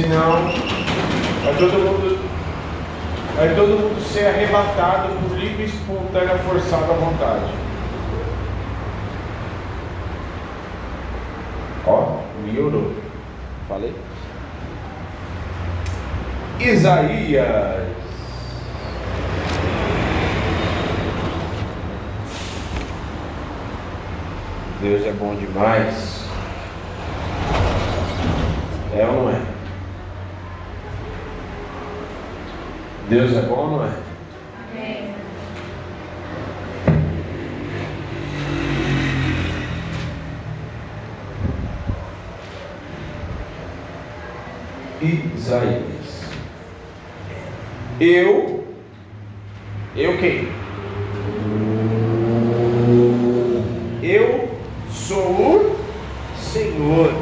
Senão, vai todo mundo, vai todo mundo ser arrebatado por livre, espontânea, forçada vontade. Ó, melhorou. Falei? Isaías. Deus é bom demais. É ou não é? Deus é bom não é? Amém. Isaías. Eu, eu quem? Eu sou o Senhor,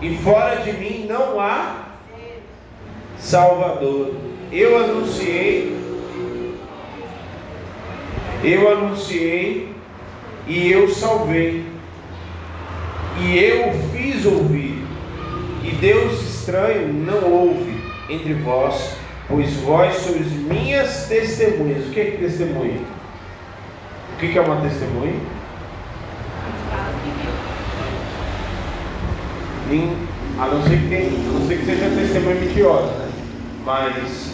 e fora de mim não há Salvador. Eu anunciei, eu anunciei e eu salvei, e eu fiz ouvir, e Deus estranho não houve entre vós, pois vós sois minhas testemunhas. O que é testemunha? O que é uma testemunha? A não ser que, tem, a não ser que seja testemunha mentirosa, né? Mas,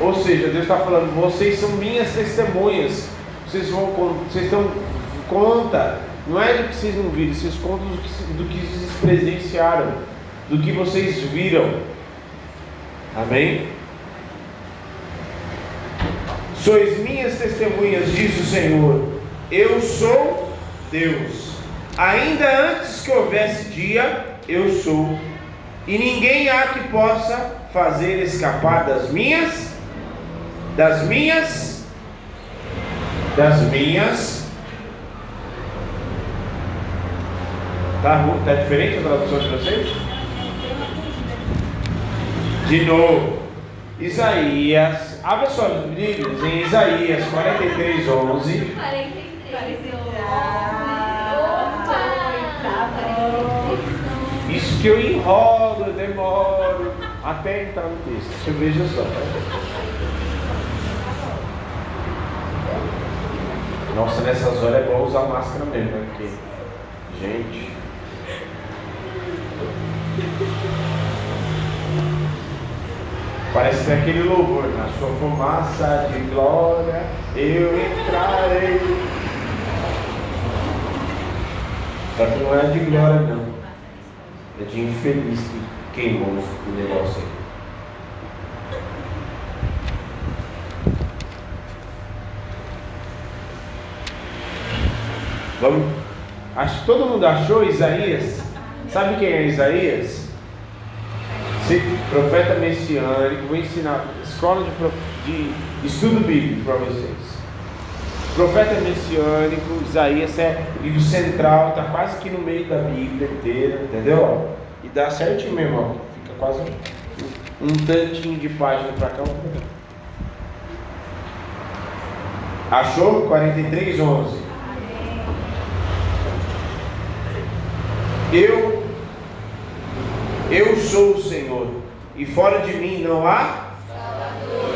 ou seja, Deus está falando, vocês são minhas testemunhas. Vocês vão, vocês estão conta. Não é do que vocês não viram, vocês contam do que, do que vocês presenciaram do que vocês viram. Amém? Sois minhas testemunhas, diz o Senhor. Eu sou Deus. Ainda antes que houvesse dia, eu sou. E ninguém há que possa fazer escapar das minhas, das minhas, das minhas. Tá, tá diferente a tradução de vocês? De novo, Isaías, abra suas Bíblias em Isaías 43, 11. 43, 11. Isso que eu enrolo, demoro até entrar no texto. Veja só. Nossa, nessas horas é bom usar máscara mesmo, né? Porque, gente. Parece que aquele louvor, na sua fumaça de glória eu entrarei. Só que não é de glória não. É de infeliz que queimou o negócio aí. Vamos. Acho todo mundo achou Isaías. Sabe quem é Isaías? profeta messiânico, vou ensinar escola de, prof, de estudo bíblico para vocês. Profeta messiânico, Isaías é livro central, está quase que no meio da Bíblia inteira, entendeu? E dá certinho mesmo, ó. fica quase um, tantinho de página para cá. Achou? 43, 11. Eu eu sou o Senhor, e fora de mim não há Salvador.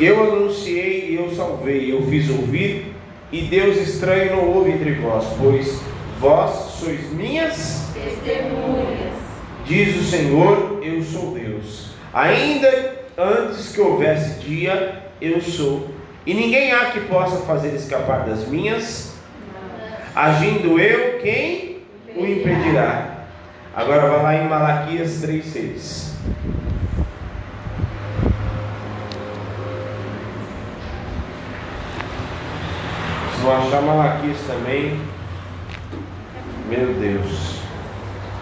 Eu anunciei e eu salvei, eu fiz ouvir, e Deus estranho não houve entre vós, pois vós sois minhas testemunhas. Diz o Senhor, eu sou Deus. Ainda antes que houvesse dia, eu sou. E ninguém há que possa fazer escapar das minhas. Agindo eu, quem o impedirá? Agora vai lá em Malaquias 3,6. Se não achar Malaquias também, meu Deus,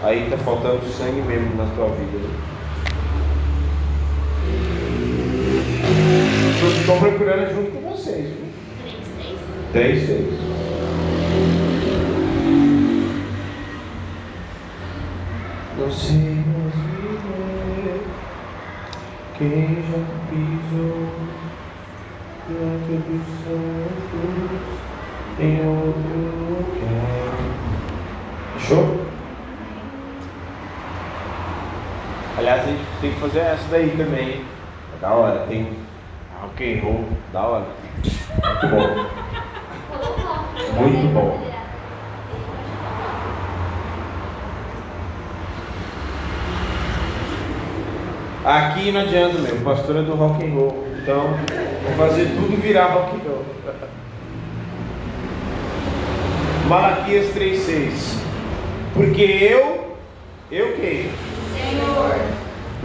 aí está faltando sangue mesmo na tua vida. Estou procurando junto com vocês. 3,6. 3,6. Você nos viver quem já pisou dos santos em outro lugar. Fechou? Aliás, a gente tem que fazer essa daí também. É da hora, tem rock and roll, da hora. Muito bom. Muito bom. Aqui não adianta mesmo, pastor é do rock and roll. Então, vou fazer tudo virar rock and roll. Malaquias 3,6 Porque eu, eu quem? Senhor.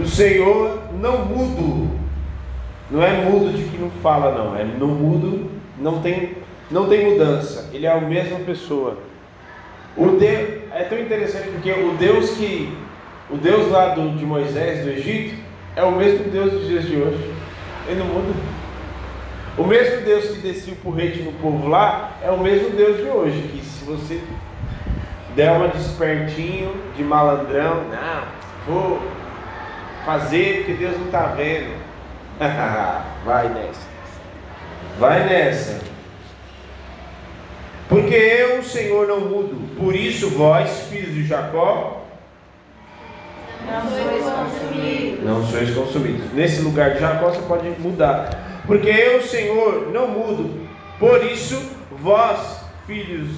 O Senhor não mudo. Não é mudo de que não fala, não. É não mudo, não tem, não tem mudança. Ele é a mesma pessoa. O Deus, é tão interessante porque o Deus que o Deus lá do, de Moisés do Egito é o mesmo Deus dos dias de hoje. Ele não muda. O mesmo Deus que descia o porrete no povo lá é o mesmo Deus de hoje. Que se você der uma despertinho de malandrão, não, vou fazer porque Deus não está vendo. Vai nessa. Vai nessa. Porque eu, Senhor, não mudo. Por isso, vós, filhos de Jacó, não sois consumidos. Nesse lugar de Jacó você pode mudar. Porque eu, Senhor, não mudo. Por isso, vós, filhos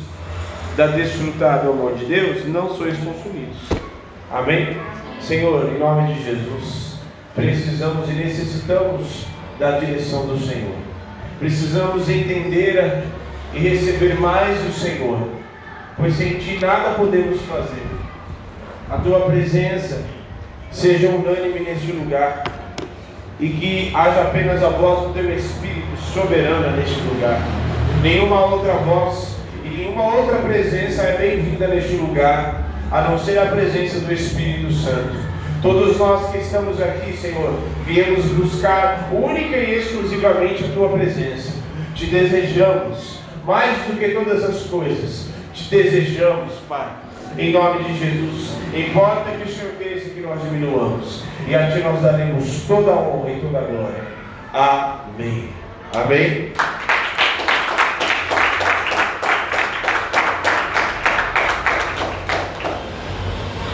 da desfrutar do amor de Deus, não sois consumidos. Amém? Senhor, em nome de Jesus, precisamos e necessitamos da direção do Senhor. Precisamos entender e receber mais do Senhor, pois sem Ti nada podemos fazer. A Tua presença seja unânime neste lugar e que haja apenas a voz do teu Espírito soberana neste lugar. Nenhuma outra voz e nenhuma outra presença é bem-vinda neste lugar, a não ser a presença do Espírito Santo. Todos nós que estamos aqui, Senhor, viemos buscar única e exclusivamente a tua presença. Te desejamos mais do que todas as coisas. Te desejamos, Pai em nome de Jesus. Importa que o Senhor cresça e que nós diminuamos. E a Ti nós daremos toda a honra e toda a glória. Amém. Amém.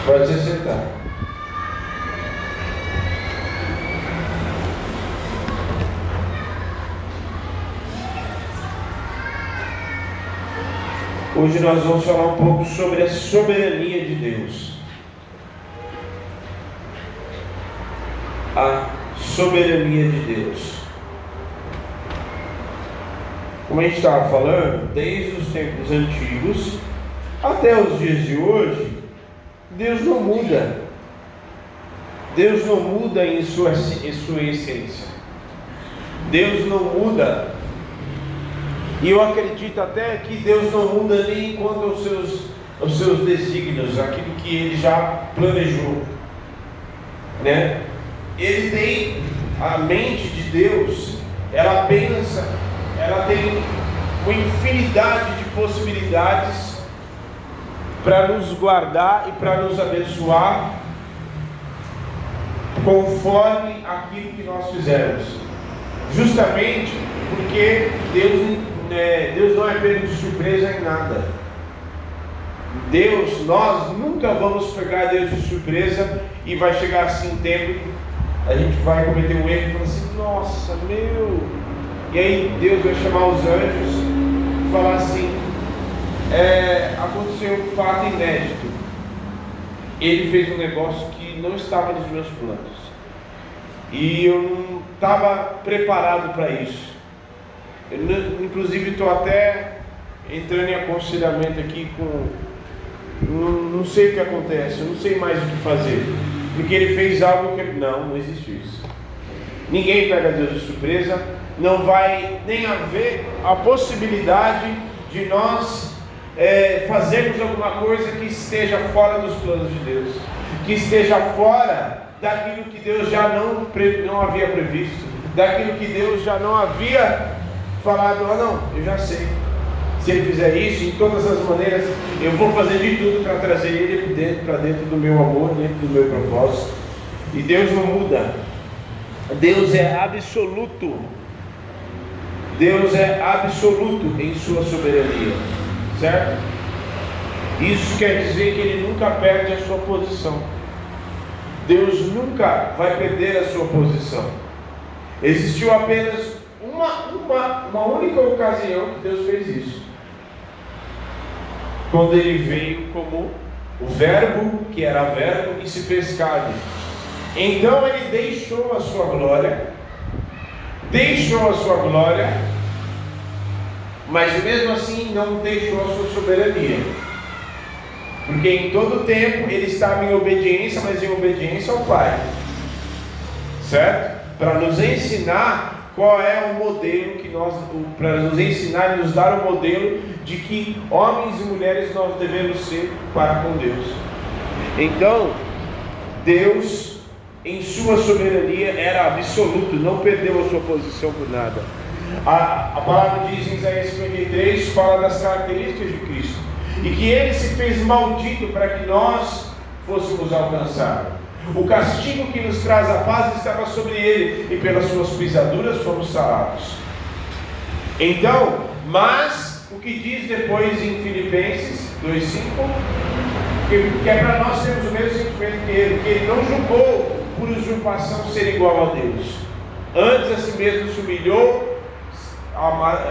Pode se sentar. Hoje nós vamos falar um pouco sobre a soberania de Deus. A soberania de Deus. Como a gente estava falando, desde os tempos antigos até os dias de hoje, Deus não muda. Deus não muda em sua, em sua essência. Deus não muda e eu acredito até que Deus não muda nem quanto aos seus, aos seus desígnios, aquilo que ele já planejou. Né? Ele tem a mente de Deus, ela pensa, ela tem uma infinidade de possibilidades para nos guardar e para nos abençoar conforme aquilo que nós fizemos. Justamente porque Deus é, Deus não é pego de surpresa em nada. Deus, nós nunca vamos pegar Deus de surpresa e vai chegar assim um tempo, a gente vai cometer um erro e falar assim, nossa, meu. E aí Deus vai chamar os anjos e falar assim, é, aconteceu um fato inédito. Ele fez um negócio que não estava nos meus planos. E eu não estava preparado para isso. Inclusive estou até entrando em aconselhamento aqui com. Não, não, sei o que acontece, eu não sei mais o que fazer. Porque ele fez algo que. Não, não existe isso. Ninguém pega Deus de surpresa. Não vai nem haver a possibilidade de nós é, fazermos alguma coisa que esteja fora dos planos de Deus, que esteja fora daquilo que Deus já não, não havia previsto, daquilo que Deus já não havia falado, ah não, eu já sei. Se ele fizer isso, em todas as maneiras, eu vou fazer de tudo para trazer ele dentro, para dentro do meu amor, dentro do meu propósito. E Deus não muda. Deus é absoluto. Deus é absoluto em sua soberania. Certo? Isso quer dizer que ele nunca perde a sua posição. Deus nunca vai perder a sua posição. Existiu apenas uma, uma, uma única ocasião que Deus fez isso. Quando ele veio como o Verbo, que era Verbo, e se fez carne. Então ele deixou a sua glória, deixou a sua glória, mas mesmo assim não deixou a sua soberania. Porque em todo tempo ele estava em obediência, mas em obediência ao Pai. Certo? Para nos ensinar qual é o modelo que nós, para nos ensinar e nos dar o modelo de que homens e mulheres nós devemos ser para com Deus. Então, Deus, em sua soberania, era absoluto, não perdeu a sua posição por nada. A, a palavra diz em Isaías 53, fala das características de Cristo. E que ele se fez maldito para que nós fôssemos alcançados. O castigo que nos traz a paz estava sobre ele, e pelas suas pisaduras fomos sarados. Então, mas o que diz depois em Filipenses 2,5? Que, que é para nós termos o mesmo sentimento que ele, que ele não julgou por usurpação ser igual a Deus. Antes a si mesmo se humilhou,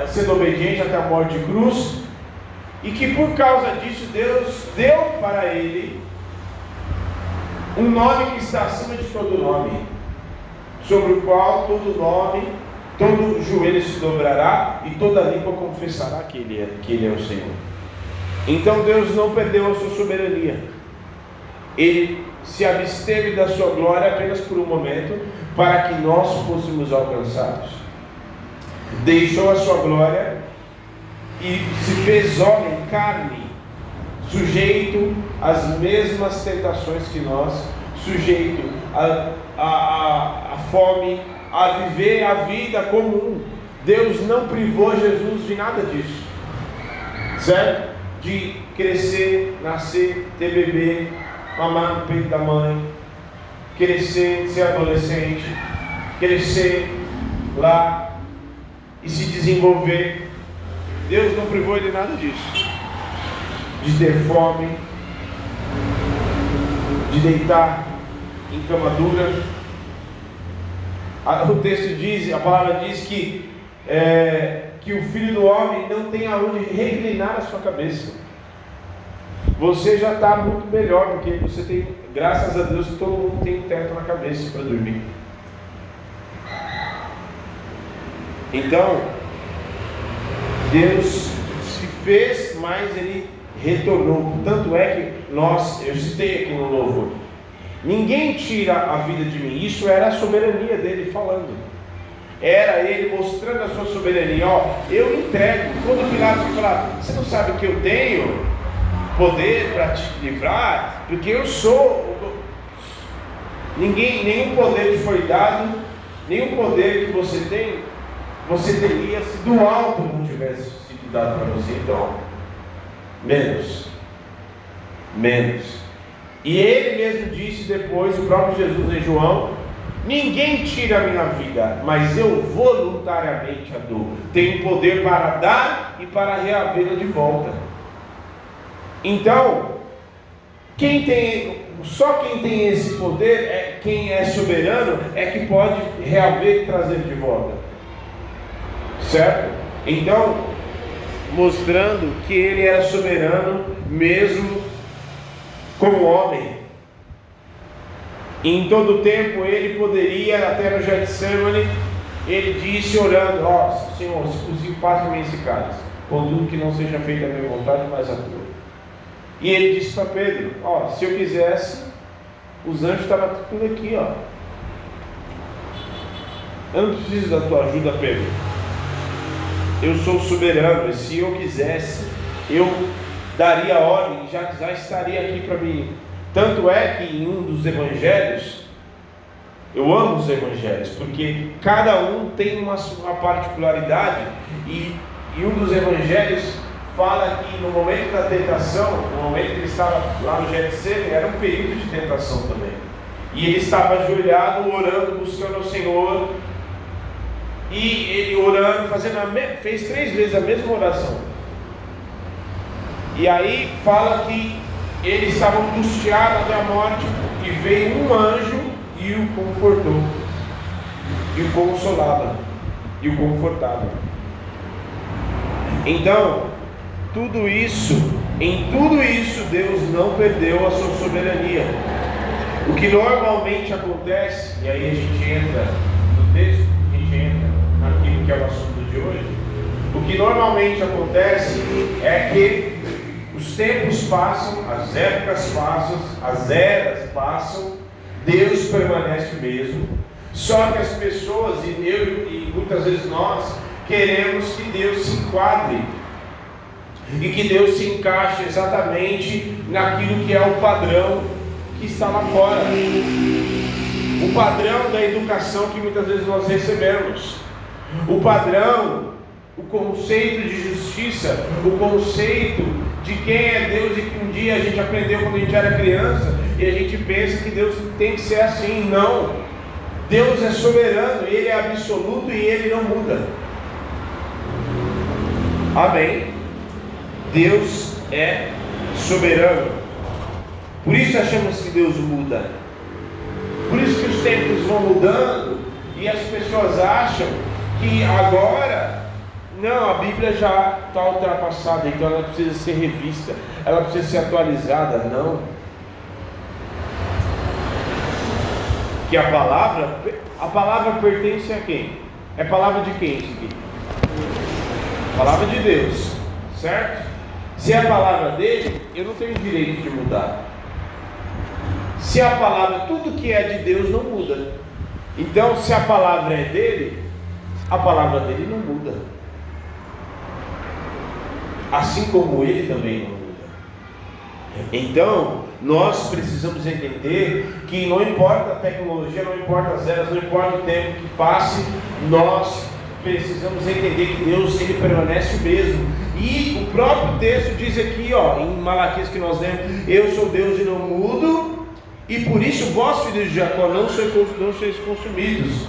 sendo obediente até a morte de cruz, e que por causa disso Deus deu para ele um nome que está acima de todo nome, sobre o qual todo nome, todo joelho se dobrará e toda língua confessará que ele é, que ele é o Senhor. Então Deus não perdeu a sua soberania. Ele se absteve da sua glória apenas por um momento, para que nós fôssemos alcançados. Deixou a sua glória e se fez homem, carne, sujeito às mesmas tentações que nós, sujeito à a, a, a, fome, a viver a vida comum. Deus não privou Jesus de nada disso, certo? De crescer, nascer, ter bebê, mamar no peito da mãe, crescer, ser adolescente, crescer lá e se desenvolver Deus não privou ele nada disso. De ter fome, de deitar em cama dura. O texto diz, a palavra diz que, é, que o filho do homem não tem aonde reclinar a sua cabeça. Você já está muito melhor, porque você tem, graças a Deus, todo mundo tem um teto na cabeça para dormir. Então, Deus se fez, mas ele retornou. Tanto é que nós, eu citei aqui no louvor, ninguém tira a vida de mim. Isso era a soberania dele falando. Era ele mostrando a sua soberania. Ó, eu entrego. Quando Pilatos falar, você não sabe que eu tenho poder para te livrar, porque eu sou. Ninguém, nenhum poder te foi dado, nenhum poder que você tem você teria se do alto não tivesse sido dado para você. Então, menos. Menos. E ele mesmo disse depois, o próprio Jesus em João: Ninguém tira a minha vida, mas eu voluntariamente a dou. Tenho poder para dar e para reavê-la de volta. Então, quem tem, só quem tem esse poder, é, quem é soberano, é que pode reaver e trazer de volta. Certo? Então, mostrando que ele era soberano mesmo como homem. em todo tempo ele poderia, até no Getsemane, ele disse orando, ó oh, Senhor, se possível, passe-me esse cálice, contudo que não seja feita a minha vontade, mas a tua. E ele disse para Pedro, ó, oh, se eu quisesse, os anjos estavam tudo aqui, ó. Eu não preciso da tua ajuda, Pedro eu sou soberano, e se eu quisesse, eu daria ordem, já, já estaria aqui para mim. Tanto é que em um dos evangelhos, eu amo os evangelhos, porque cada um tem uma, particularidade, e, e um dos evangelhos fala que no momento da tentação, no momento que ele estava lá no Getsemane, era um período de tentação também. E ele estava ajoelhado, orando, buscando ao Senhor, e ele orando, fazendo a me... fez três vezes a mesma oração. E aí fala que ele estava angustiado até a morte, que veio um anjo e o confortou, e o consolava, e o confortava. Então, tudo isso, em tudo isso, Deus não perdeu a sua soberania. O que normalmente acontece, e aí a gente entra no texto, a gente entra naquilo que é o assunto de hoje. O que normalmente acontece é que os tempos passam, as épocas passam, as eras passam, Deus permanece o mesmo. Só que as pessoas, e eu e muitas vezes nós, queremos que Deus se enquadre e que Deus se encaixe exatamente naquilo que é o padrão que está lá fora. O padrão da educação que muitas vezes nós recebemos. O padrão, o conceito de justiça, o conceito de quem é Deus e que um dia a gente aprendeu quando a gente era criança e a gente pensa que Deus tem que ser assim. Não. Deus é soberano, Ele é absoluto e Ele não muda. Amém. Deus é soberano. Por isso achamos que Deus muda. Por isso que os tempos vão mudando e as pessoas acham que agora não, a Bíblia já está ultrapassada, então ela precisa ser revista, ela precisa ser atualizada. Não. Que a palavra, a palavra pertence a quem? É palavra de quem isso aqui? Palavra de Deus, certo? Se é a palavra dele, eu não tenho direito de mudar. Se a palavra, tudo que é de Deus não muda. Então, se a palavra é dele, a palavra dele não muda. Assim como ele também não muda. Então, nós precisamos entender que não importa a tecnologia, não importa as eras, não importa o tempo que passe, nós precisamos entender que Deus ele permanece o mesmo. E o próprio texto diz aqui, ó, em Malaquias que nós lemos, eu sou Deus e não mudo, e por isso vós, filhos de Jacó, não sois, não sois consumidos.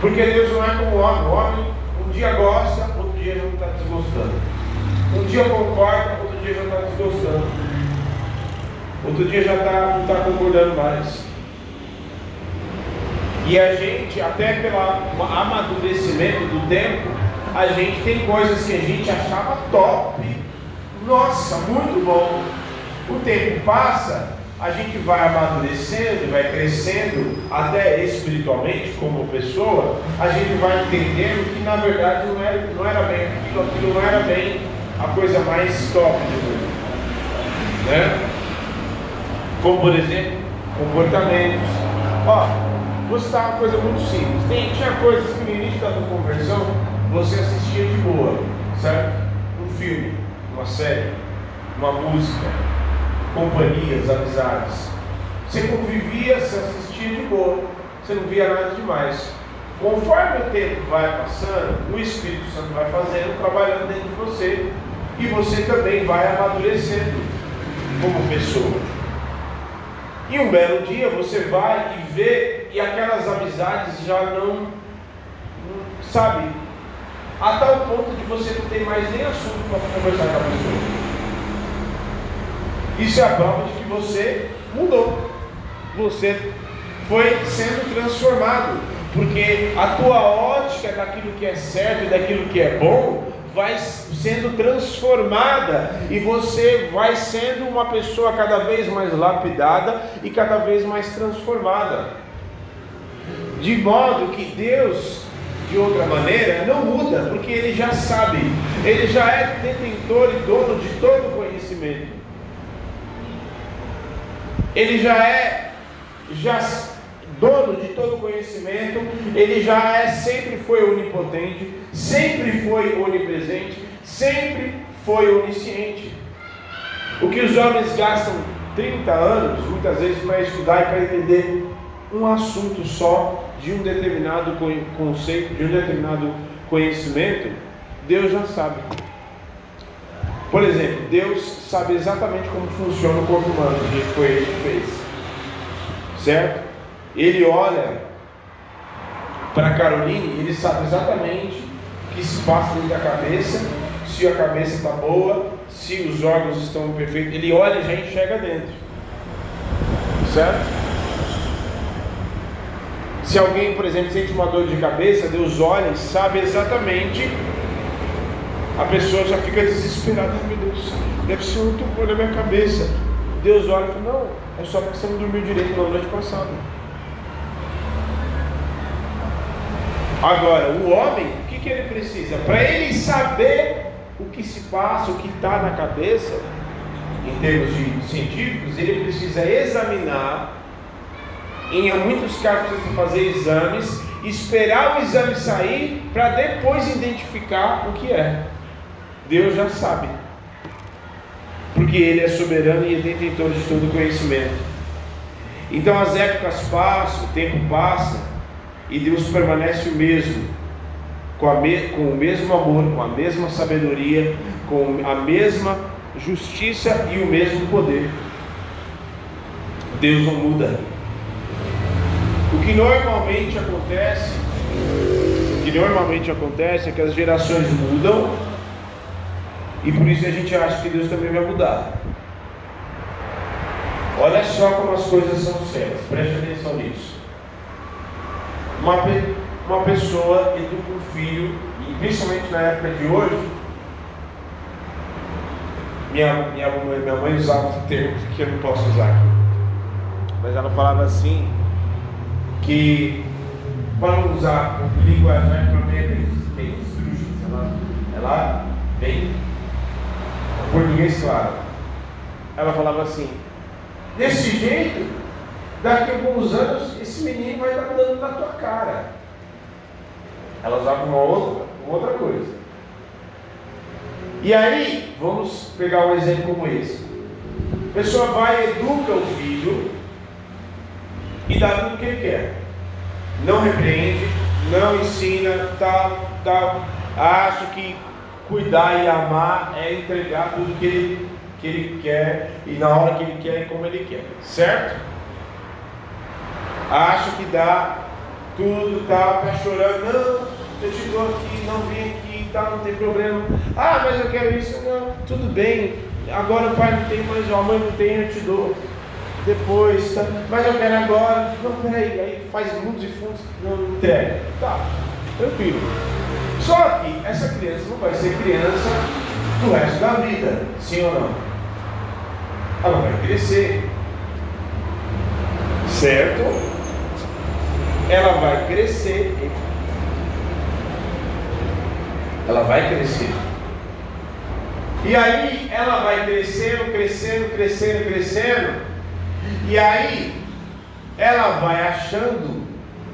Porque Deus não é como o homem, o homem um dia gosta, outro dia não está desgostando. Um dia concorda, outro dia já está desgostando. Outro dia já tá, não está concordando mais. E a gente, até pelo amadurecimento do tempo, a gente tem coisas que a gente achava top. Nossa, muito bom. O tempo passa, a gente vai amadurecendo, vai crescendo, até espiritualmente como pessoa, a gente vai entendendo que na verdade não era, não era bem aquilo, aquilo não era bem a coisa mais top do mundo. Né? Como por exemplo, comportamentos. Ó, vou citar uma coisa muito simples. Tem, tinha coisas que no início da tua conversão você assistia de boa, certo? Um filme, uma série, uma música, companhias, amizades. Você convivia, você assistia de boa, você não via nada demais. Conforme o tempo vai passando, o Espírito Santo vai fazendo, trabalhando dentro de você, e você também vai amadurecendo como pessoa. E um belo dia você vai e vê, e aquelas amizades já não, sabe, a tal ponto de você não ter mais nem assunto para conversar com a pessoa. Isso é a prova de que você mudou. Você foi sendo transformado. Porque a tua ótica daquilo que é certo e daquilo que é bom vai sendo transformada e você vai sendo uma pessoa cada vez mais lapidada e cada vez mais transformada. De modo que Deus, de outra maneira, não muda, porque Ele já sabe, Ele já é detentor e dono de todo conhecimento. Ele já é já dono de todo conhecimento, ele já é sempre foi onipotente, sempre foi onipresente, sempre foi onisciente. O que os homens gastam 30 anos, muitas vezes, para estudar e para entender um assunto só de um determinado conceito, de um determinado conhecimento, Deus já sabe. Por exemplo, Deus sabe exatamente como funciona o corpo humano, que foi ele que fez. Certo? Ele olha para Caroline, ele sabe exatamente o que se passa dentro da cabeça, se a cabeça está boa, se os órgãos estão perfeitos. Ele olha e já enxerga dentro. certo? Se alguém, por exemplo, sente uma dor de cabeça, Deus olha e sabe exatamente, a pessoa já fica desesperada, meu Deus, deve ser um tumor na minha cabeça. Deus olha e fala, não, é só porque você não dormiu direito na noite passada. Agora, o homem, o que, que ele precisa? Para ele saber o que se passa, o que está na cabeça, em termos de científicos, ele precisa examinar, em muitos casos precisa fazer exames, esperar o exame sair para depois identificar o que é. Deus já sabe. Porque Ele é soberano e detentor de todo conhecimento. Então as épocas passam, o tempo passa, e Deus permanece o mesmo, com, me, com o mesmo amor, com a mesma sabedoria, com a mesma justiça e o mesmo poder. Deus não muda. O que normalmente acontece, o que normalmente acontece é que as gerações mudam e por isso a gente acha que Deus também vai mudar. Olha só como as coisas são sérias, preste atenção nisso. Uma, uma pessoa educa um filho, e principalmente na época de hoje, minha, minha, minha mãe usava um termo que eu não posso usar aqui, mas ela falava assim, que para usar linguagem para mim é bem, bem ela, ela bem português claro. Ela falava assim, desse jeito daqui a alguns anos esse menino vai estar dando na tua cara. Ela usava uma outra, uma outra coisa. E aí, vamos pegar um exemplo como esse. A pessoa vai, educa o filho e dá tudo o que ele quer. Não repreende, não ensina, tal, tal. Acho que cuidar e amar é entregar tudo que ele, que ele quer e na hora que ele quer e como ele quer. Certo? acha que dá tudo, tá, tá chorando, não, eu te dou aqui, não vim aqui, tá, não tem problema. Ah, mas eu quero isso, não, tudo bem, agora o pai não tem mais, a mãe não tem, eu te dou. Depois, tá, mas eu quero agora, não, peraí, aí faz mundos e fundos, não, não entrega. Tá, tranquilo. Só que essa criança não vai ser criança do resto da vida, sim ou não? Ela vai crescer, certo? ela vai crescer. Ela vai crescer. E aí ela vai crescendo, crescendo, crescendo, crescendo. E aí ela vai achando,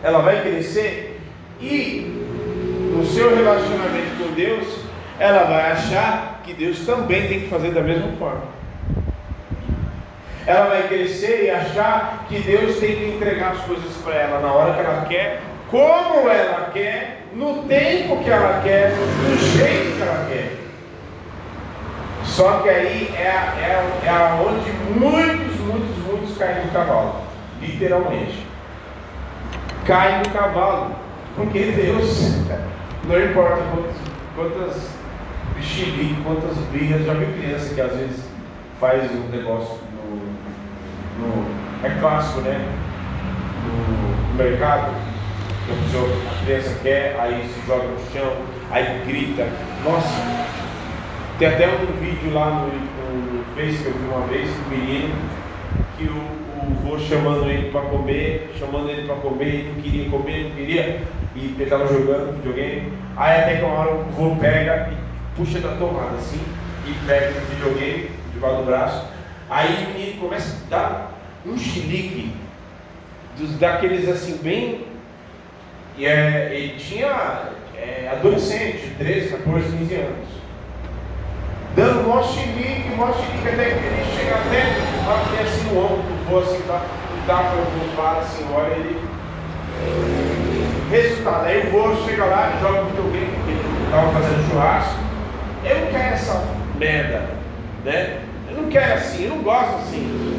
ela vai crescer e no seu relacionamento com Deus, ela vai achar que Deus também tem que fazer da mesma forma ela vai crescer e achar que Deus tem que entregar as coisas para ela na hora que ela quer, como ela quer, no tempo que ela quer, do jeito que ela quer. Só que aí é, é, é onde muitos, muitos, muitos caem do cavalo, literalmente. Caem do cavalo, porque Deus, não importa quantas, quantas bexilique, quantas birras, já vi criança que às vezes faz um negócio no, é clássico, né? No mercado, a criança quer, aí se joga no chão, aí grita. Nossa, tem até um vídeo lá no, no Face que eu vi uma vez, um menino, que o, o vô chamando ele para comer, chamando ele para comer, ele não queria comer, não queria, e ele estava jogando videogame. Aí até que uma hora o vô pega e puxa da tomada assim, e pega o videogame debaixo do braço Aí o menino começa a dar um chilique dos, daqueles assim, bem. E é, ele tinha é, adolescente, 13, 14, 15 anos. Dando maior chilique, maior chilique, até que ele chega até bater assim no ombro do vô, assim, tá, tapa no para assim, olha ele. Resultado, aí o vô chega lá joga o videogame, porque ele estava fazendo churrasco. Eu não quero essa merda, né? Eu não quero assim, eu não gosto assim.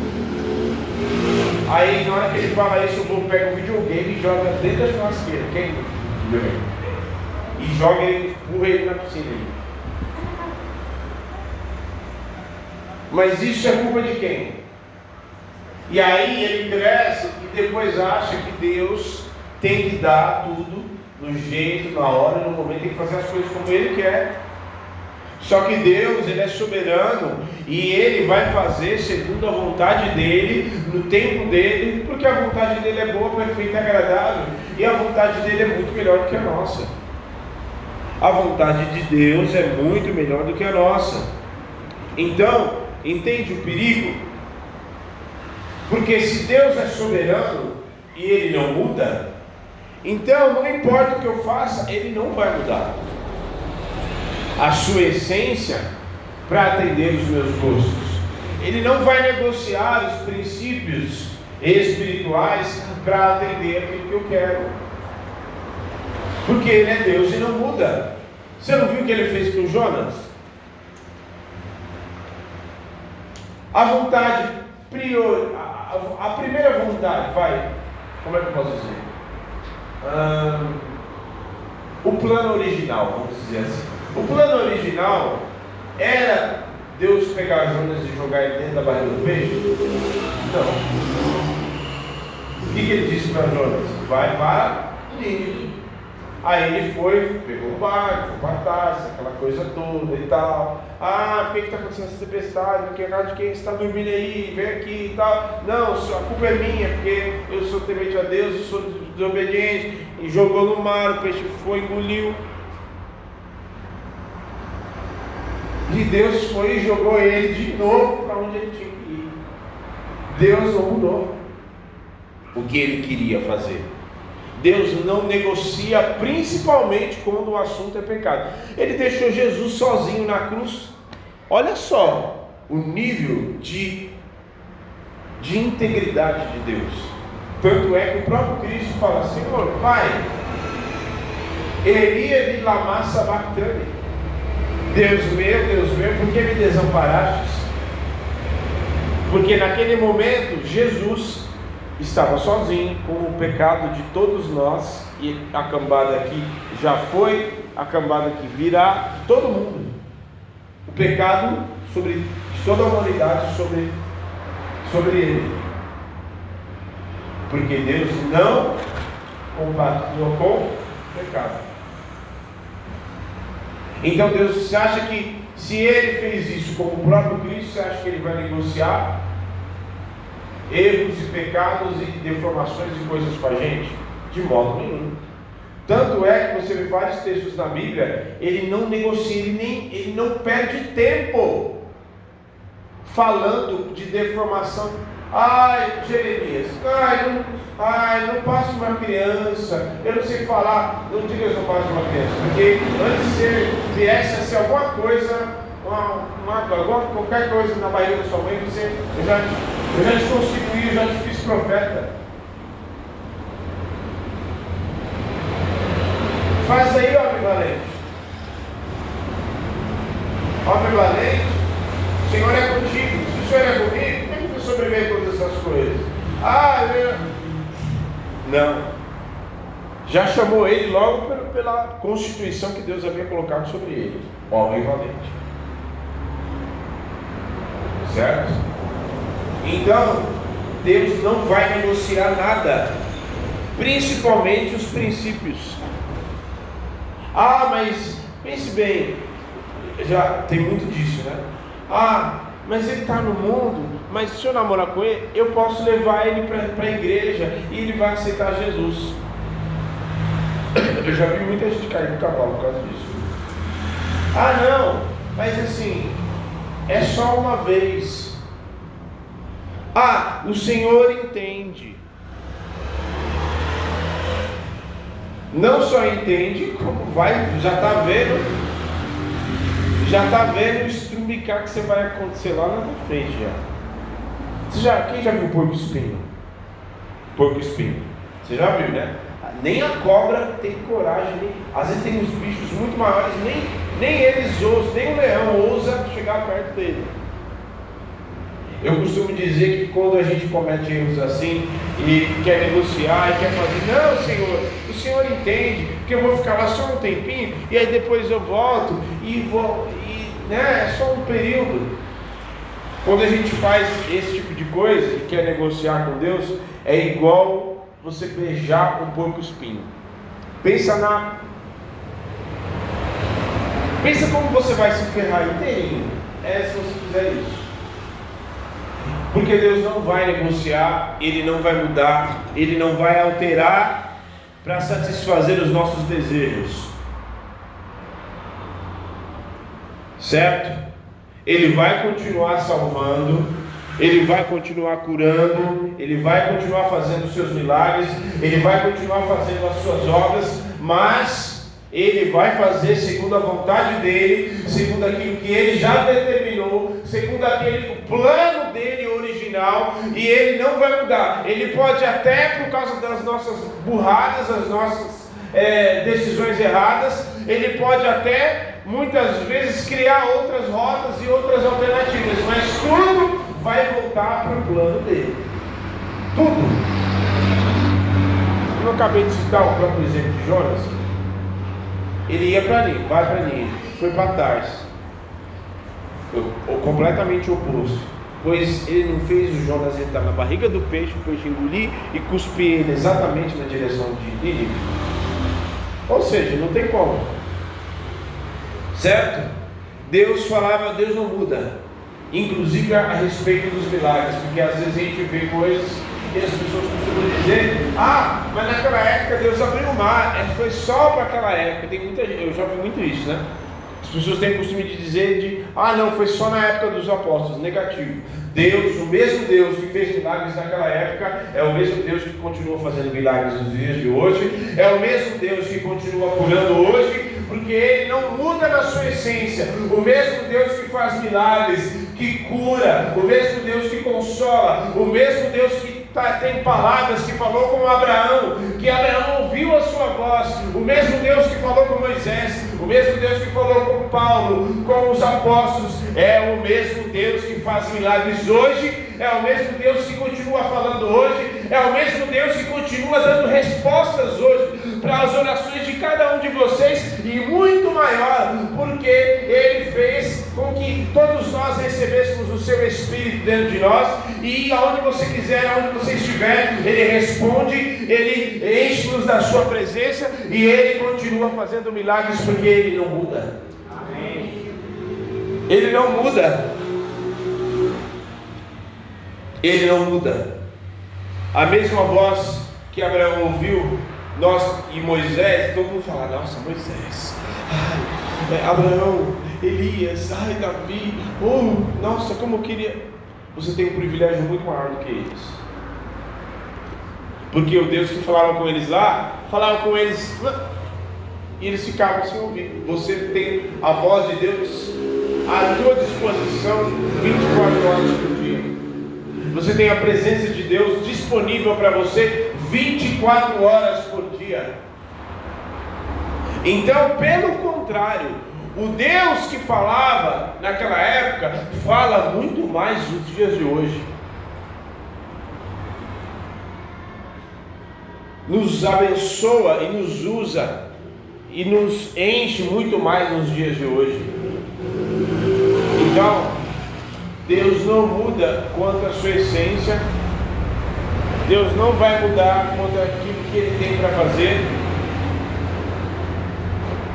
Aí na hora que ele fala isso, o povo pega o videogame e joga dentro da churrasqueira. Quem? E joga ele, empurra ele na piscina. Mas isso é culpa de quem? E aí ele cresce e depois acha que Deus tem que dar tudo no jeito, na hora, no momento, tem que fazer as coisas como ele quer. Só que Deus, Ele é soberano e Ele vai fazer segundo a vontade dEle, no tempo dEle, porque a vontade dEle é boa, perfeita e agradável, e a vontade dEle é muito melhor do que a nossa. A vontade de Deus é muito melhor do que a nossa. Então, entende o perigo? Porque se Deus é soberano e Ele não muda, então não importa o que eu faça, Ele não vai mudar a sua essência para atender os meus gostos. Ele não vai negociar os princípios espirituais para atender aquilo que eu quero. Porque ele é Deus e não muda. Você não viu o que ele fez com Jonas? A vontade prior, a, a, primeira vontade, vai, como é que eu posso dizer? O plano original, vamos dizer assim. O plano original era Deus pegar Jonas e jogar ele dentro da barriga do peixe? Não. O que, que ele disse para Jonas? Vai para Nínive. Aí ele foi, pegou o barco, foi para aquela coisa toda e tal. Ah, por que está acontecendo essa tempestade? Porque é de quem está dormindo aí, vem aqui e tal. Não, a culpa é minha, porque eu sou temente a Deus, eu sou desobediente. E jogou no mar, o peixe foi, engoliu. E Deus foi e jogou ele de novo para onde ele tinha que ir. Deus não mudou o que ele queria fazer. Deus não negocia, principalmente quando o assunto é pecado. Ele deixou Jesus sozinho na cruz. Olha só o nível de, de integridade de Deus. Tanto é que o próprio Cristo fala: Senhor, Pai, Elia de Lama Sabachthani. Deus meu, Deus meu, por que me desamparastes? Porque naquele momento Jesus estava sozinho com o pecado de todos nós, e a cambada aqui já foi, a cambada que virá, todo mundo. O pecado sobre toda a humanidade sobre, sobre ele. Porque Deus não compactua com o pecado. Então Deus, acha que se ele fez isso como o próprio Cristo, você acha que ele vai negociar erros e pecados e deformações e coisas com a gente? De modo nenhum. Tanto é que você vê vários textos na Bíblia, ele não negocia, ele, nem, ele não perde tempo falando de deformação Ai, Jeremias, ai, não, ai, não passe uma criança, eu não sei falar, não diga que não passe uma criança, porque antes você viesse a ser alguma coisa, uma, uma, alguma, qualquer coisa na barriga da sua mãe, você, eu, já, eu já te constituí, eu já te fiz profeta. Faz aí, homem valente. Homem valente, o Senhor é contigo. Se o Senhor é comigo, essas coisas. Ah, eu... não. Já chamou ele logo pela constituição que Deus havia colocado sobre ele, homem valente. Certo? Então, Deus não vai negociar nada, principalmente os princípios. Ah, mas pense bem, já tem muito disso, né? Ah, mas ele está no mundo, mas se eu namorar com ele, eu posso levar ele para a igreja e ele vai aceitar Jesus. Eu já vi muita gente cair no cavalo por causa disso. Ah, não, mas assim, é só uma vez. Ah, o Senhor entende. Não só entende, como vai, já está vendo já está vendo o estrumicar que você vai acontecer lá na frente já. Você já quem já viu porco espinho? Porco espinho. Você já viu, né? Nem a cobra tem coragem, nem, às vezes tem uns bichos muito maiores, nem, nem eles ousam, nem o leão ousa chegar perto dele. Eu costumo dizer que quando a gente comete erros assim e quer negociar e quer fazer, não, Senhor, o Senhor entende que eu vou ficar lá só um tempinho e aí depois eu volto e vou, e, né, é só um período. Quando a gente faz esse tipo de coisa e quer negociar com Deus, é igual você beijar um porco espinho. Pensa na. Pensa como você vai se ferrar inteirinho. É se você fizer isso. Porque Deus não vai negociar, Ele não vai mudar, Ele não vai alterar para satisfazer os nossos desejos. Certo? Ele vai continuar salvando, ele vai continuar curando, ele vai continuar fazendo os seus milagres, ele vai continuar fazendo as suas obras, mas ele vai fazer segundo a vontade dele, segundo aquilo que ele já determinou, segundo aquele plano dele original, e ele não vai mudar. Ele pode até por causa das nossas burradas, as nossas é, decisões erradas, ele pode até muitas vezes criar outras rotas e outras alternativas, mas tudo vai voltar para o plano dele. Tudo. Eu acabei de citar o próprio exemplo de Jonas. Ele ia para ali, vai para ali, foi para Tars. Completamente oposto. Pois ele não fez o Jonas entrar na barriga do peixe, o peixe engolir e cuspir ele exatamente na direção de Nínive. Ou seja, não tem como. Certo? Deus falava, Deus não muda. Inclusive a, a respeito dos milagres, porque às vezes a gente vê coisas e as pessoas costumam dizer, ah, mas naquela época Deus abriu o mar, é, foi só para aquela época. Tem muita eu já vi muito isso, né? As pessoas têm o costume de dizer de, ah não, foi só na época dos apóstolos, negativo. Deus, o mesmo Deus que fez milagres naquela época, é o mesmo Deus que continua fazendo milagres nos dias de hoje, é o mesmo Deus que continua curando hoje, porque Ele não muda na sua essência. O mesmo Deus que faz milagres, que cura, o mesmo Deus que consola, o mesmo Deus que tá, tem palavras que falou com Abraão, que Abraão ouviu a sua voz, o mesmo Deus que falou com Moisés, o mesmo Deus que falou com Paulo, com os apóstolos, é o mesmo Deus que faz milagres hoje é o mesmo Deus que continua falando hoje, é o mesmo Deus que continua dando respostas hoje para as orações de cada um de vocês e muito maior, porque Ele fez com que todos nós recebêssemos o Seu Espírito dentro de nós e aonde você quiser, aonde você estiver, Ele responde, Ele enche-nos da Sua presença e Ele continua fazendo milagres porque Ele não muda. Amém. Ele não muda ele não muda. A mesma voz que Abraão ouviu, nós e Moisés, todo mundo fala, nossa, Moisés, ai, é, Abraão, Elias, ai, Davi, oh, nossa, como eu queria. Você tem um privilégio muito maior do que eles. Porque o Deus que falava com eles lá, falava com eles e eles ficavam sem ouvir. Você tem a voz de Deus à tua disposição 24 horas por dia. Você tem a presença de Deus disponível para você 24 horas dia. Então, pelo contrário, o Deus que falava naquela época fala muito mais nos dias de hoje. Nos abençoa e nos usa e nos enche muito mais nos dias de hoje. Então, Deus não muda quanto à sua essência, Deus não vai mudar quanto àquilo que Ele tem para fazer.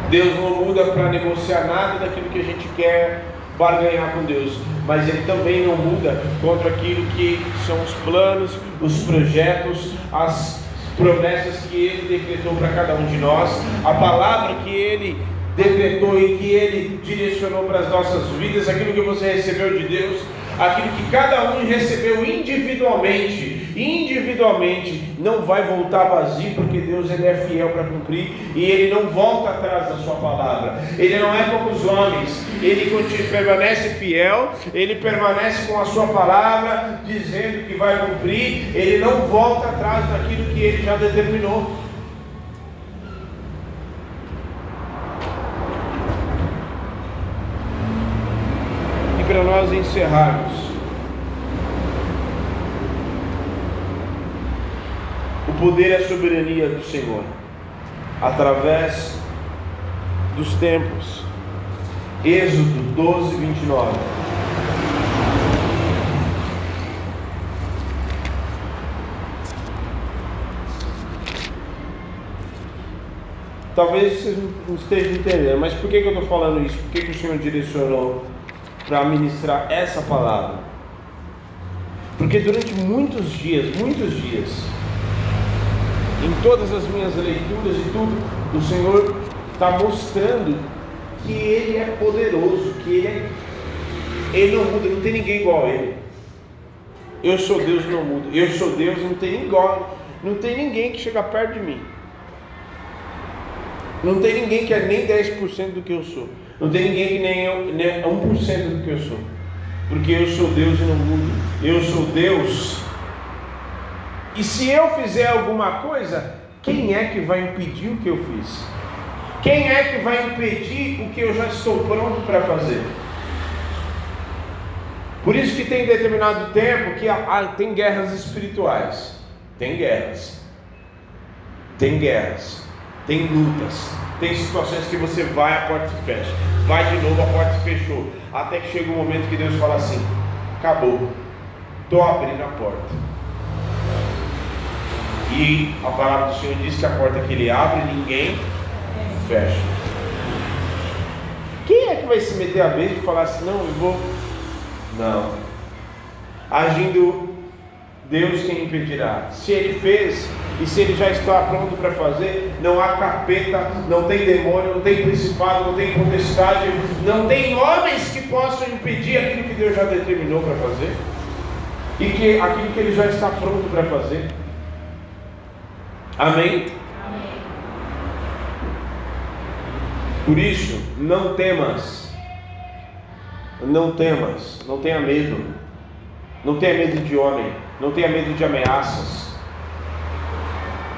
Deus não muda para negociar nada daquilo que a gente quer barganhar com Deus, mas Ele também não muda contra aquilo que são os planos, os projetos, as promessas que Ele decretou para cada um de nós, a palavra que Ele decretou e que Ele direcionou para as nossas vidas, aquilo que você recebeu de Deus, aquilo que cada um recebeu individualmente, individualmente, não vai voltar vazio, porque Deus ele é fiel para cumprir e Ele não volta atrás da Sua palavra. Ele não é como os homens, Ele permanece fiel, Ele permanece com a Sua palavra, dizendo que vai cumprir, Ele não volta atrás daquilo que Ele já determinou. para nós encerrarmos. O poder e a soberania do Senhor, através dos tempos. Êxodo 12, 29. Talvez vocês não estejam entendendo, mas por que, que eu estou falando isso? Por que, que o Senhor direcionou para ministrar essa palavra? Porque durante muitos dias, muitos dias, em todas as minhas leituras e tudo, o Senhor está mostrando que Ele é poderoso, que Ele é. Ele não muda, não tem ninguém igual a Ele. Eu sou Deus, não muda. Eu sou Deus, não tem igual. Não tem ninguém que chega perto de mim. Não tem ninguém que é nem 10% do que eu sou. Não tem ninguém que nem, eu, nem 1% do que eu sou. Porque eu sou Deus e não mudo. Eu sou Deus. E se eu fizer alguma coisa, quem é que vai impedir o que eu fiz? Quem é que vai impedir o que eu já estou pronto para fazer? Por isso que tem determinado tempo que tem guerras espirituais. Tem guerras. Tem guerras tem lutas, tem situações que você vai, a porta se fecha, vai de novo, a porta se fechou, até que chega um momento que Deus fala assim: acabou, estou abrindo a porta. E a palavra do Senhor diz que a porta que Ele abre, ninguém fecha. Quem é que vai se meter a beijo e falar assim: não, eu vou. Não. Agindo Deus quem impedirá. Se Ele fez, e se ele já está pronto para fazer, não há capeta, não tem demônio, não tem principado, não tem potestade, não tem homens que possam impedir aquilo que Deus já determinou para fazer. E que aquilo que ele já está pronto para fazer. Amém? Amém? Por isso, não temas. Não temas, não tenha medo. Não tenha medo de homem, não tenha medo de ameaças.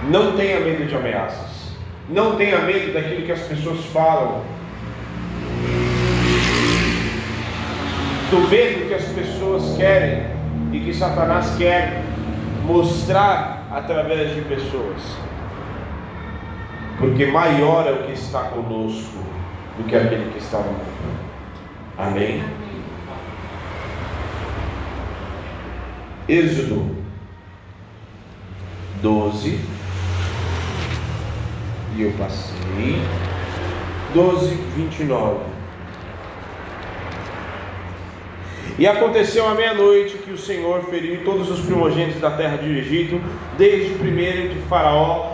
Não tenha medo de ameaças. Não tenha medo daquilo que as pessoas falam. Do medo que as pessoas querem e que Satanás quer mostrar através de pessoas. Porque maior é o que está conosco do que aquele que está no mundo. Amém? Êxodo 12 e eu passei. 12, 29. E aconteceu à meia-noite que o Senhor feriu todos os primogênitos da terra de Egito, desde o primeiro de Faraó,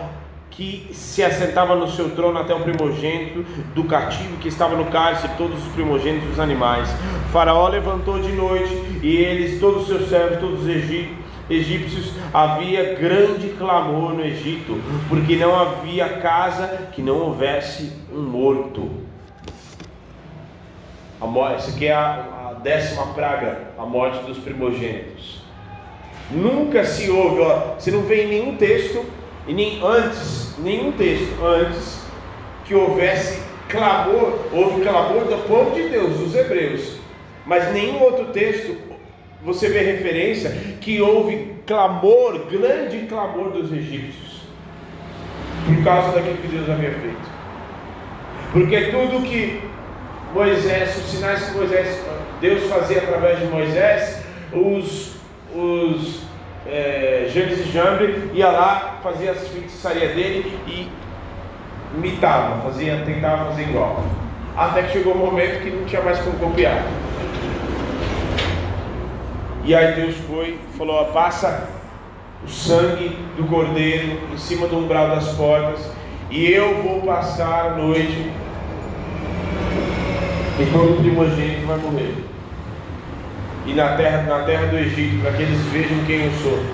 que se assentava no seu trono, até o primogênito do cativo que estava no cárcere, todos os primogênitos dos animais. Faraó levantou de noite, e eles, todos os seus servos, todos os egípcios, havia grande clamor no Egito, porque não havia casa que não houvesse um morto. Essa aqui é a, a décima praga, a morte dos primogênitos. Nunca se ouve, ó, você não vê em nenhum texto, e nem antes, nenhum texto antes, que houvesse clamor, houve clamor do povo de Deus, dos hebreus, mas nenhum outro texto você vê referência que houve clamor, grande clamor dos egípcios, por causa daquilo que Deus havia feito. Porque tudo que Moisés, os sinais que Moisés, Deus fazia através de Moisés, os, os é, e Jambre ia lá, fazia as feitiçaria dele e imitava, fazia, tentava fazer igual. Até que chegou um momento que não tinha mais como copiar. E aí Deus foi e falou: ó, passa o sangue do cordeiro em cima do umbral das portas, e eu vou passar a noite, e todo primogênito vai morrer. E na terra, na terra do Egito, para que eles vejam quem eu sou.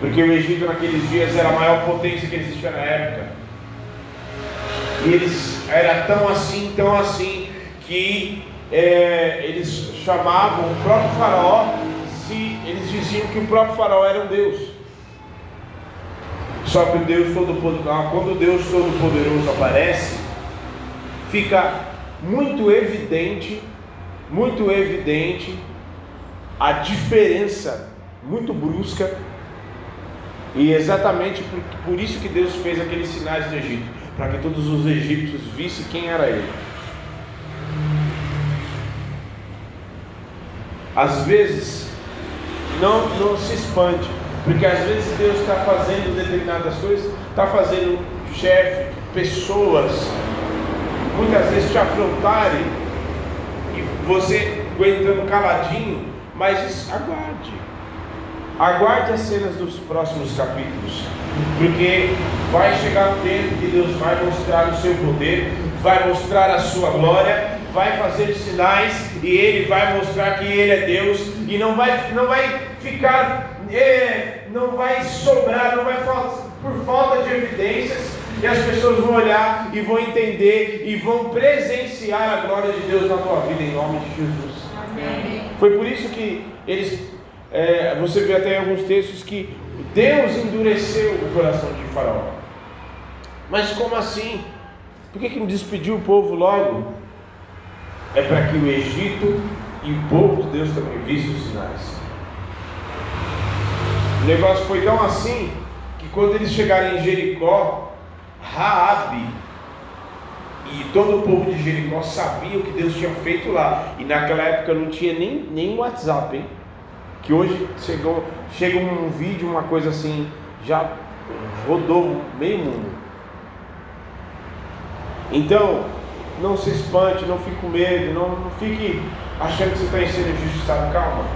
Porque o Egito naqueles dias era a maior potência que existia na época. E eles era tão assim, tão assim, que é, eles chamavam o próprio faraó, se eles diziam que o próprio faraó era um Deus. Só que o Deus Todo-Poderoso, quando Deus Todo-Poderoso aparece, fica muito evidente, muito evidente a diferença muito brusca e exatamente por, por isso que Deus fez aqueles sinais do Egito, para que todos os egípcios vissem quem era ele. Às vezes, não, não se expande, porque às vezes Deus está fazendo determinadas coisas, está fazendo chefe, pessoas muitas vezes te afrontarem você aguentando caladinho, mas aguarde. Aguarde as cenas dos próximos capítulos, porque vai chegar o tempo que Deus vai mostrar o seu poder, vai mostrar a sua glória, vai fazer sinais e Ele vai mostrar que Ele é Deus e não vai, não vai ficar, é, não vai sobrar, não vai por falta de evidências, e as pessoas vão olhar e vão entender e vão presenciar a glória de Deus na tua vida em nome de Jesus. Amém. Foi por isso que eles, é, você vê até em alguns textos que Deus endureceu o coração de Faraó. Mas como assim? Por que, que não despediu o povo logo? É para que o Egito e o povo de Deus também vissem os sinais. O negócio foi tão assim quando eles chegarem em Jericó, Raabe e todo o povo de Jericó sabia o que Deus tinha feito lá. E naquela época não tinha nem, nem WhatsApp, hein? Que hoje chegou, chega um vídeo, uma coisa assim, já rodou meio mundo. Então, não se espante, não fique com medo, não, não fique achando que você está sendo injustiçado. Calma.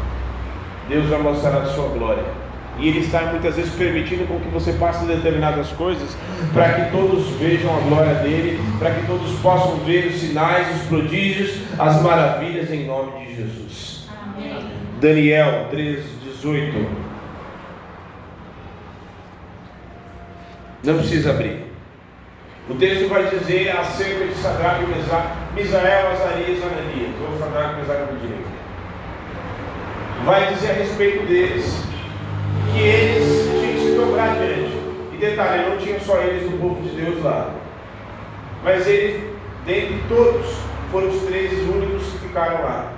Deus vai mostrar a sua glória. E Ele está muitas vezes permitindo com que você passe determinadas coisas para que todos vejam a glória dele, para que todos possam ver os sinais, os prodígios, as maravilhas em nome de Jesus. Amém. Daniel 3, 18. Não precisa abrir. O texto vai dizer acerca de Sadraque, Misael, Azarias e Ananias, ou Sadraque, Mesaque e Abednego. Vai dizer a respeito deles que eles tinham que se dobrar diante. E detalhe, não tinha só eles no povo de Deus lá. Mas eles, dentre todos, foram os três únicos que ficaram lá.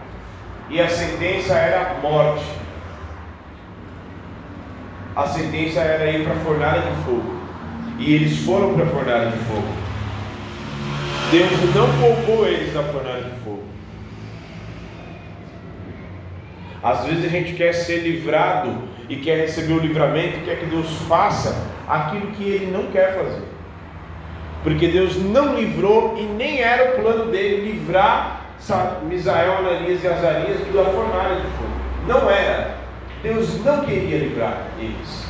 E a sentença era morte. A sentença era ir para a fornalha de fogo. E eles foram para a fornalha de fogo. Deus não poupou eles da fornalha de fogo. Às vezes a gente quer ser livrado e quer receber o livramento, quer que Deus faça aquilo que ele não quer fazer. Porque Deus não livrou e nem era o plano dele livrar Misael, Ananias e Azarias da fornalha de fogo. Não era. Deus não queria livrar eles.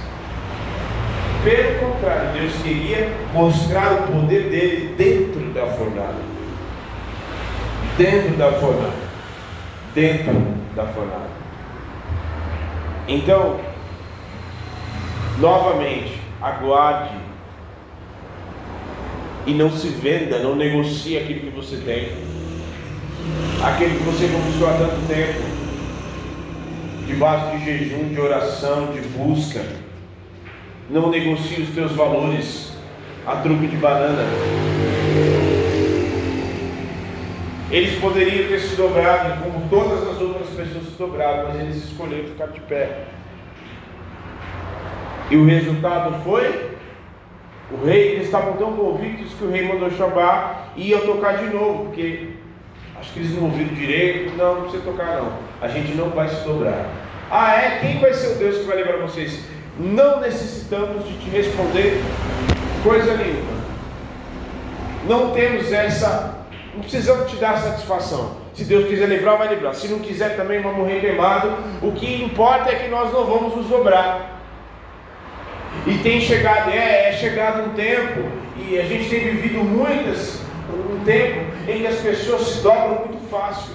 Pelo contrário, Deus queria mostrar o poder dele dentro da fornalha. Dentro da fornalha. Dentro da fornalha. Então, novamente, aguarde e não se venda, não negocie aquilo que você tem, aquilo que você conquistou há tanto tempo, debaixo de jejum, de oração, de busca. Não negocie os teus valores a truque de banana. Eles poderiam ter se dobrado, como todas as outras pessoas se dobraram, mas eles escolheram ficar de pé. E o resultado foi: o rei, eles estavam tão convictos que o rei mandou chamar e ia tocar de novo, porque acho que eles não ouviram direito. Não, não precisa tocar, não. A gente não vai se dobrar. Ah, é? Quem vai ser o Deus que vai levar vocês? Não necessitamos de te responder coisa nenhuma. Não temos essa não precisamos te dar satisfação. Se Deus quiser livrar, vai livrar. Se não quiser, também vamos morrer queimado. O que importa é que nós não vamos nos dobrar. E tem chegado, é, é chegado um tempo, e a gente tem vivido muitas, um tempo em que as pessoas se dobram muito fácil.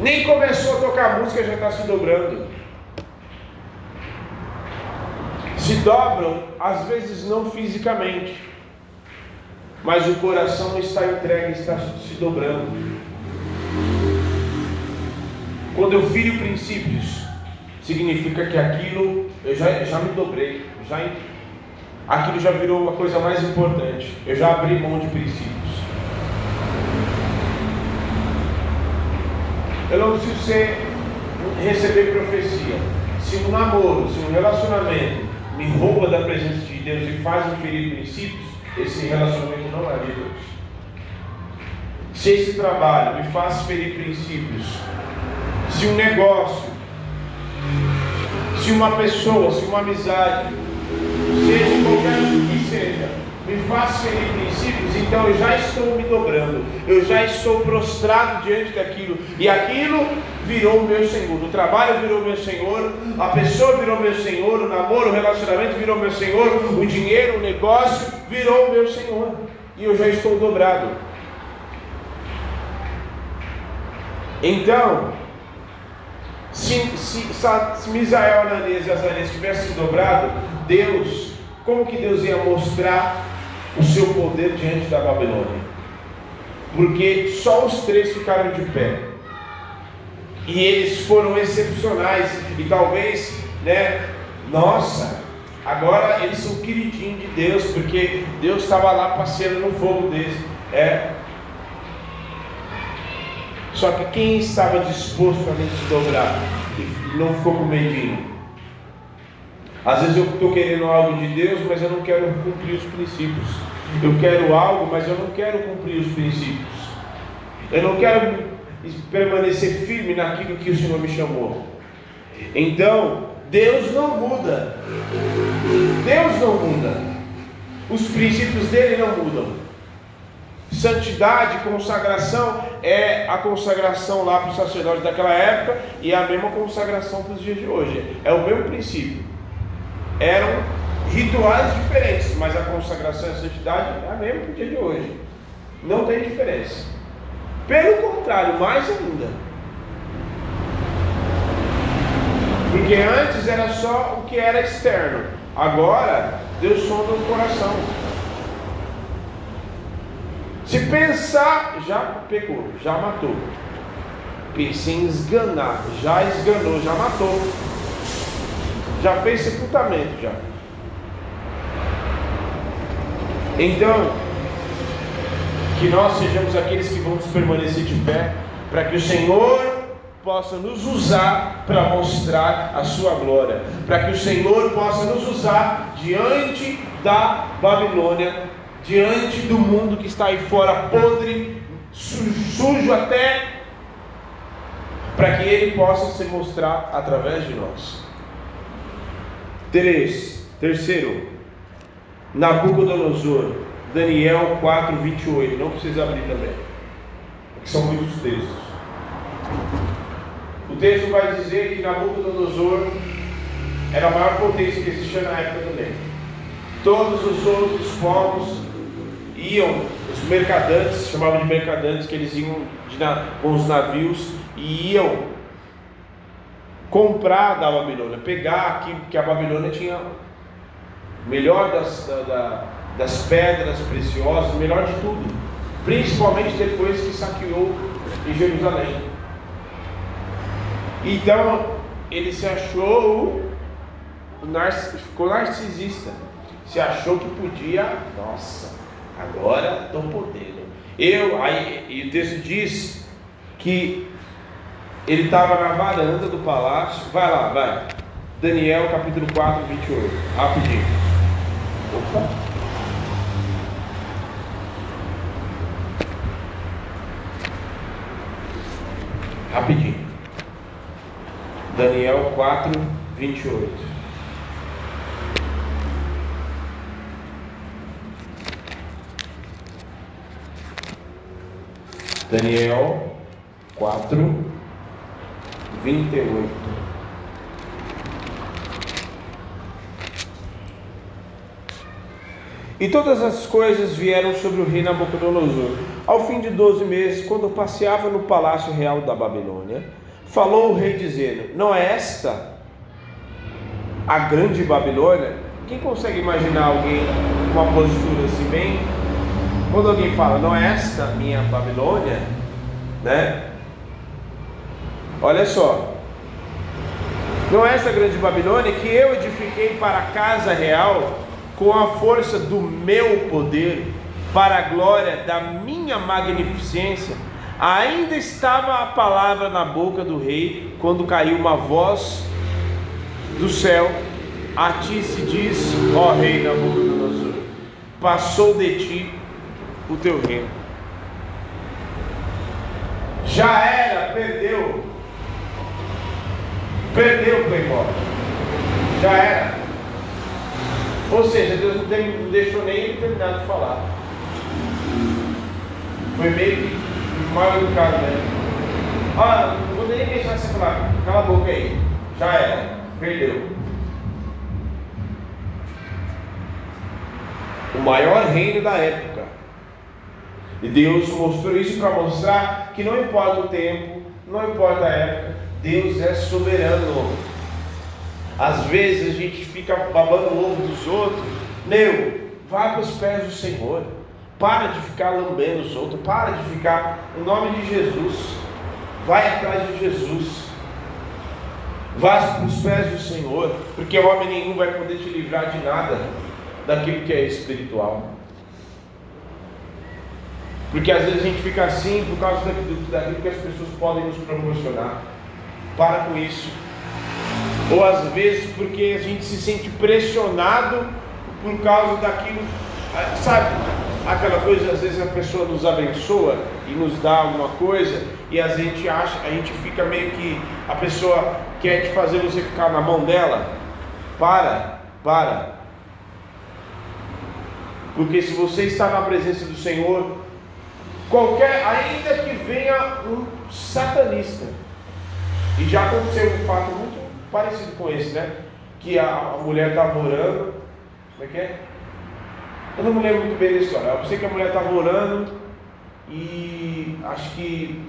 Nem começou a tocar música, já está se dobrando. Se dobram, às vezes não fisicamente, mas o coração está entregue, está se dobrando. Quando eu filho princípios, significa que aquilo eu já, já me dobrei, já, aquilo já virou uma coisa mais importante. Eu já abri mão de princípios. Eu não preciso ser, receber profecia. Se um namoro, se um relacionamento me rouba da presença de Deus e faz me ferir princípios, esse relacionamento não é de Deus. Se esse trabalho me faz ferir princípios, se um negócio, se uma pessoa, se uma amizade, seja qualquer que seja, me faz ferir princípios, então eu já estou me dobrando, eu já estou prostrado diante daquilo, e aquilo virou o meu Senhor. O trabalho virou meu Senhor, a pessoa virou meu Senhor, o namoro, o relacionamento virou meu Senhor, o dinheiro, o negócio virou meu Senhor, e eu já estou dobrado. Então, se, se, se Misael, Ananias e Azarias tivessem dobrado, Deus, como que Deus ia mostrar o seu poder diante da Babilônia? Porque só os três ficaram de pé. E eles foram excepcionais. E talvez, né, nossa, agora eles são queridinhos de Deus, porque Deus estava lá passeando no fogo deles. É, só que quem estava disposto a se dobrar e não ficou com medinho? Às vezes eu estou querendo algo de Deus, mas eu não quero cumprir os princípios. Eu quero algo, mas eu não quero cumprir os princípios. Eu não quero permanecer firme naquilo que o Senhor me chamou. Então, Deus não muda. Deus não muda. Os princípios dele não mudam. Santidade, consagração é a consagração lá para os sacerdotes daquela época e é a mesma consagração para os dias de hoje. É o mesmo princípio. Eram rituais diferentes, mas a consagração e a santidade é a mesma para o dia de hoje. Não tem diferença. Pelo contrário, mais ainda. Porque antes era só o que era externo. Agora, Deus sonda o coração. Se pensar, já pegou, já matou. Pense em esganar, já esganou, já matou. Já fez sepultamento já. Então, que nós sejamos aqueles que vamos permanecer de pé, para que o Senhor possa nos usar para mostrar a sua glória, para que o Senhor possa nos usar diante da Babilônia diante do mundo que está aí fora podre, sujo até, para que Ele possa se mostrar através de nós. Três, terceiro, Nabucodonosor, Daniel 4, 28. Não precisa abrir também, são muitos textos. O texto vai dizer que Nabucodonosor era a maior potência que existia na época também. Todos os outros povos iam, os mercadantes, chamavam de mercadantes, que eles iam na, com os navios e iam comprar da Babilônia, pegar aquilo que a Babilônia tinha melhor das, da, das pedras preciosas, melhor de tudo, principalmente depois que saqueou em Jerusalém. Então ele se achou, ficou narcisista, se achou que podia, nossa, Agora estou podendo. Eu, aí, e o texto diz que ele estava na varanda do palácio. Vai lá, vai. Daniel capítulo 4, 28. Rapidinho. Opa. Rapidinho. Daniel 4, 28. Daniel 4, 28. E todas as coisas vieram sobre o rei Nabucodonosor. Ao fim de doze meses, quando passeava no palácio real da Babilônia, falou o rei dizendo: Não é esta a grande Babilônia? Quem consegue imaginar alguém com uma postura assim bem quando alguém fala, não é esta minha Babilônia, né? Olha só, não é esta grande Babilônia que eu edifiquei para a casa real com a força do meu poder, para a glória da minha magnificência. Ainda estava a palavra na boca do rei quando caiu uma voz do céu: A ti se diz, ó rei Nabucodonosor, passou de ti o teu reino. Já era, perdeu. Perdeu o Playboy. Já era. Ou seja, Deus não, tem, não deixou nem ele terminar de falar. Foi meio que mal educado, né? Ah, não vou nem deixar você falar, cala a boca aí. Já era, perdeu. O maior reino da época. E Deus mostrou isso para mostrar que não importa o tempo, não importa a época, Deus é soberano. Às vezes a gente fica babando o ovo dos outros. Meu, vá para os pés do Senhor. Para de ficar lambendo os outros. Para de ficar. Em nome de Jesus. Vai atrás de Jesus. Vá para os pés do Senhor. Porque homem nenhum vai poder te livrar de nada daquilo que é espiritual. Porque às vezes a gente fica assim por causa daquilo, daquilo que as pessoas podem nos proporcionar. Para com isso. Ou às vezes porque a gente se sente pressionado por causa daquilo, sabe? Aquela coisa, às vezes a pessoa nos abençoa e nos dá alguma coisa, e a gente acha, a gente fica meio que a pessoa quer te fazer você ficar na mão dela. Para, para. Porque se você está na presença do Senhor, qualquer, ainda que venha um satanista, e já aconteceu um fato muito parecido com esse, né? Que a, mulher estava orando, como é que é? Eu não me lembro muito bem da história. Eu sei que a mulher estava orando e acho que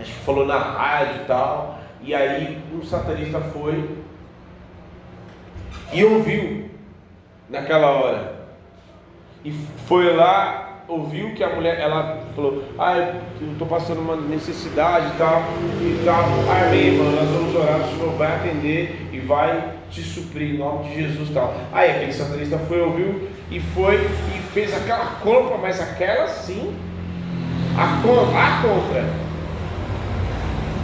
acho que falou na rádio e tal. E aí um satanista foi e ouviu naquela hora. E foi lá ouviu que a mulher, ela falou, ah, eu estou passando uma necessidade e tal, e tal, amém, mano, nós vamos orar, o Senhor vai atender vai te suprir em nome de Jesus tal. Aí aquele satanista foi, ouviu e foi e fez aquela compra, mas aquela sim, a compra, a compra.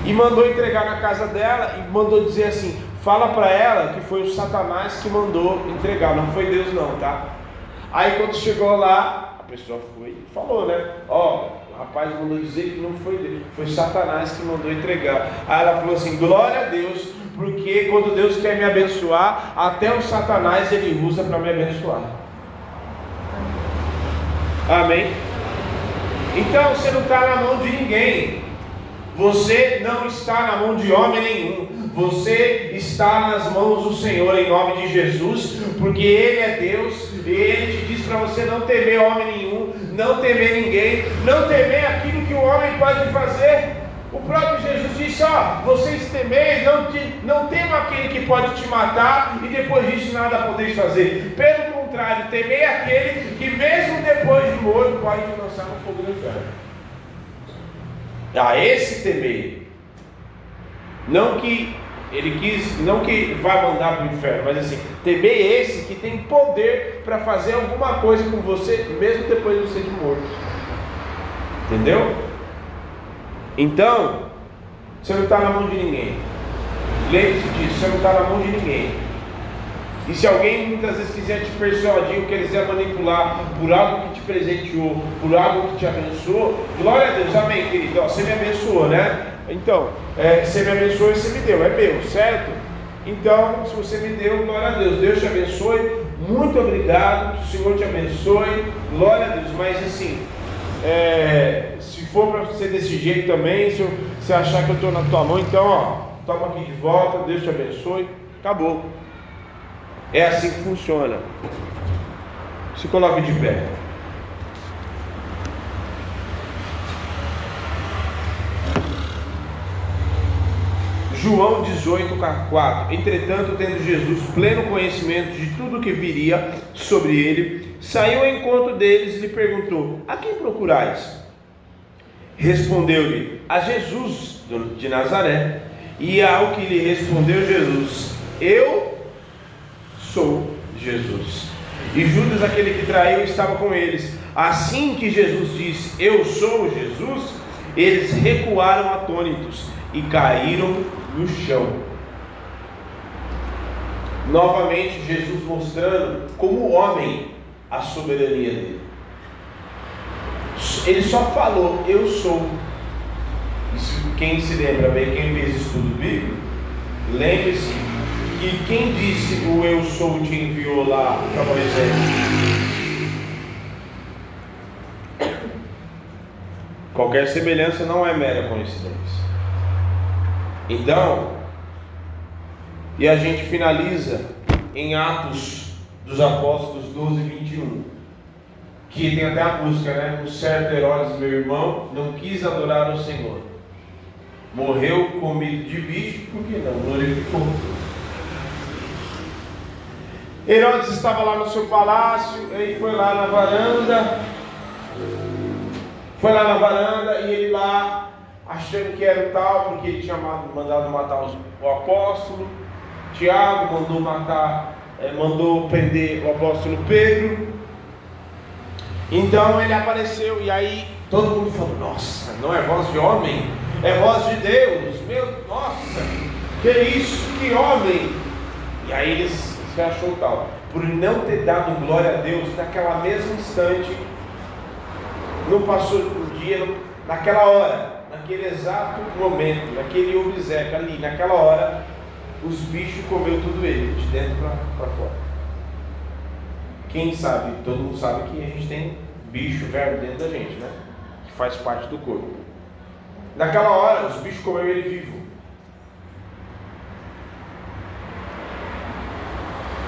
E mandou entregar na casa dela e mandou dizer assim: fala para ela que foi o Satanás que mandou entregar, não foi Deus não, tá? Aí quando chegou lá, pessoa foi e falou, né? Ó, o rapaz mandou dizer que não foi Deus, foi Satanás que mandou entregar. Aí ela falou assim: glória a Deus, porque quando Deus quer me abençoar, até o Satanás ele usa para me abençoar. Amém? Então você não está na mão de ninguém. Você não está na mão de homem nenhum. Você está nas mãos do Senhor em nome de Jesus, porque Ele é Deus e Ele te diz para você não temer homem nenhum, não temer ninguém, não temer aquilo que o homem pode fazer. O próprio Jesus disse: Ó, vocês temem, não, te, não temam aquele que pode te matar e depois disso nada podeis fazer. Pelo contrário, temei aquele que, mesmo depois de morto, pode te lançar no fogo do inferno. A esse temer. Não que ele quis, não que vai mandar para o inferno, mas assim, temer esse que tem poder para fazer alguma coisa com você, mesmo depois de você de morto. Entendeu? Então, você não está na mão de ninguém. Lembre-se disso, você não está na mão de ninguém. E se alguém muitas vezes quiser te persuadir ou quiser manipular por algo que te presenteou, por algo que te abençoou, glória a Deus, amém, querido. Ó, você me abençoou, né? Então, é, você me abençoou e você me deu, é meu, certo? Então, se você me deu, glória a Deus. Deus te abençoe, muito obrigado, que o Senhor te abençoe, glória a Deus. Mas assim, é, for para ser desse jeito também, se você achar que eu estou na tua mão, então, ó, toma aqui de volta, Deus te abençoe, acabou. É assim que funciona. Se coloque de pé. João 18, 4. Entretanto, tendo Jesus pleno conhecimento de tudo o que viria sobre ele, saiu ao encontro deles e lhe perguntou: A quem procurais? Respondeu-lhe: A Jesus de Nazaré. E ao que lhe respondeu Jesus: Eu sou Jesus. E Judas, aquele que traiu, estava com eles. Assim que Jesus disse: Eu sou Jesus, eles recuaram atônitos e caíram no chão. Novamente, Jesus mostrando como homem a soberania dele. Ele só falou: Eu sou. Quem se lembra bem, quem fez estudo bíblico, lembre-se que quem disse o eu sou te enviou lá para Moisés? Qualquer semelhança não é mera coincidência. Então, e a gente finaliza em Atos dos Apóstolos 12, 21. Que tem até a música, né? O certo Herodes, meu irmão, não quis adorar o Senhor. Morreu comido de bicho, por que não? Glorificou. Herodes estava lá no seu palácio, ele foi lá na varanda, foi lá na varanda e ele lá, achando que era o tal, porque ele tinha mandado matar o apóstolo. Tiago mandou matar, é, mandou prender o apóstolo Pedro. Então ele apareceu e aí todo mundo falou: Nossa, não é voz de homem, é voz de Deus. Meu, nossa, que isso, que homem. E aí ele se achou tal, por não ter dado glória a Deus naquela mesma instante não passou um dia, naquela hora, naquele exato momento, naquele obséquio ali, naquela hora, os bichos comeu tudo ele, de dentro para fora. Quem sabe, todo mundo sabe que a gente tem bicho, verbo dentro da gente, né? Que faz parte do corpo. Naquela hora, os bichos comeu ele vivo.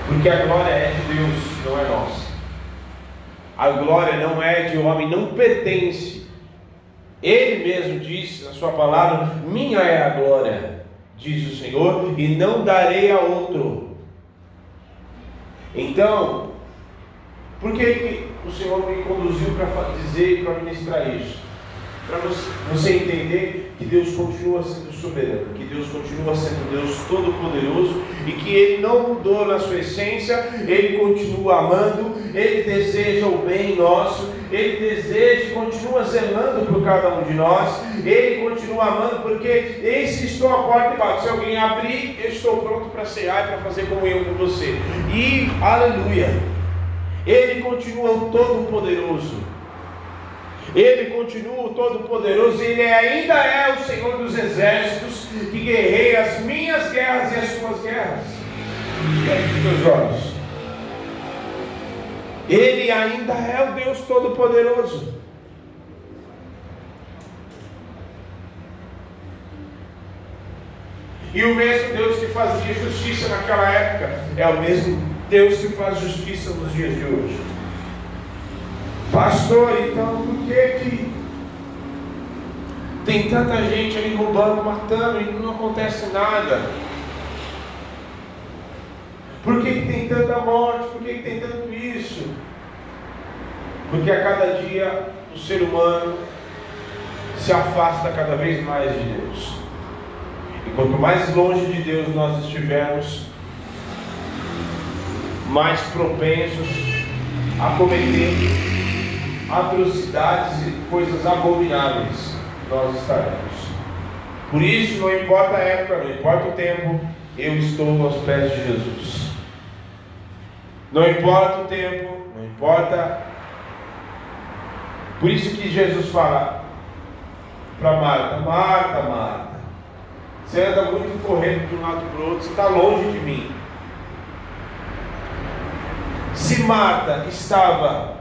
Porque a glória é de Deus, não é nossa. A glória não é de homem, não pertence. Ele mesmo disse na sua palavra: Minha é a glória, diz o Senhor, e não darei a outro. Então, por que, que o Senhor me conduziu para dizer e para ministrar isso? Para você entender que Deus continua sendo soberano, que Deus continua sendo Deus todo-poderoso e que Ele não mudou na sua essência, Ele continua amando, Ele deseja o bem nosso, Ele deseja e continua zelando por cada um de nós, Ele continua amando, porque esse estou à porta e bato. Se alguém abrir, eu estou pronto para cear e para fazer comunhão com você. E aleluia! Ele continua o Todo-Poderoso. Ele continua o Todo-Poderoso, Ele ainda é o Senhor dos Exércitos, que guerreia as minhas guerras e as suas guerras. Teus olhos. Ele ainda é o Deus Todo-Poderoso. E o mesmo Deus que fazia justiça naquela época é o mesmo Deus que faz justiça nos dias de hoje. Pastor, então por que que tem tanta gente ali roubando, matando e não acontece nada? Por que, que tem tanta morte? Por que, que tem tanto isso? Porque a cada dia o ser humano se afasta cada vez mais de Deus. E quanto mais longe de Deus nós estivermos, mais propensos a cometer atrocidades e coisas abomináveis nós estaremos. Por isso, não importa a época, não importa o tempo, eu estou aos pés de Jesus. Não importa o tempo, não importa. Por isso que Jesus fala para Marta: Marta, Marta, você anda muito correndo de um lado para o outro, você está longe de mim. Se Marta estava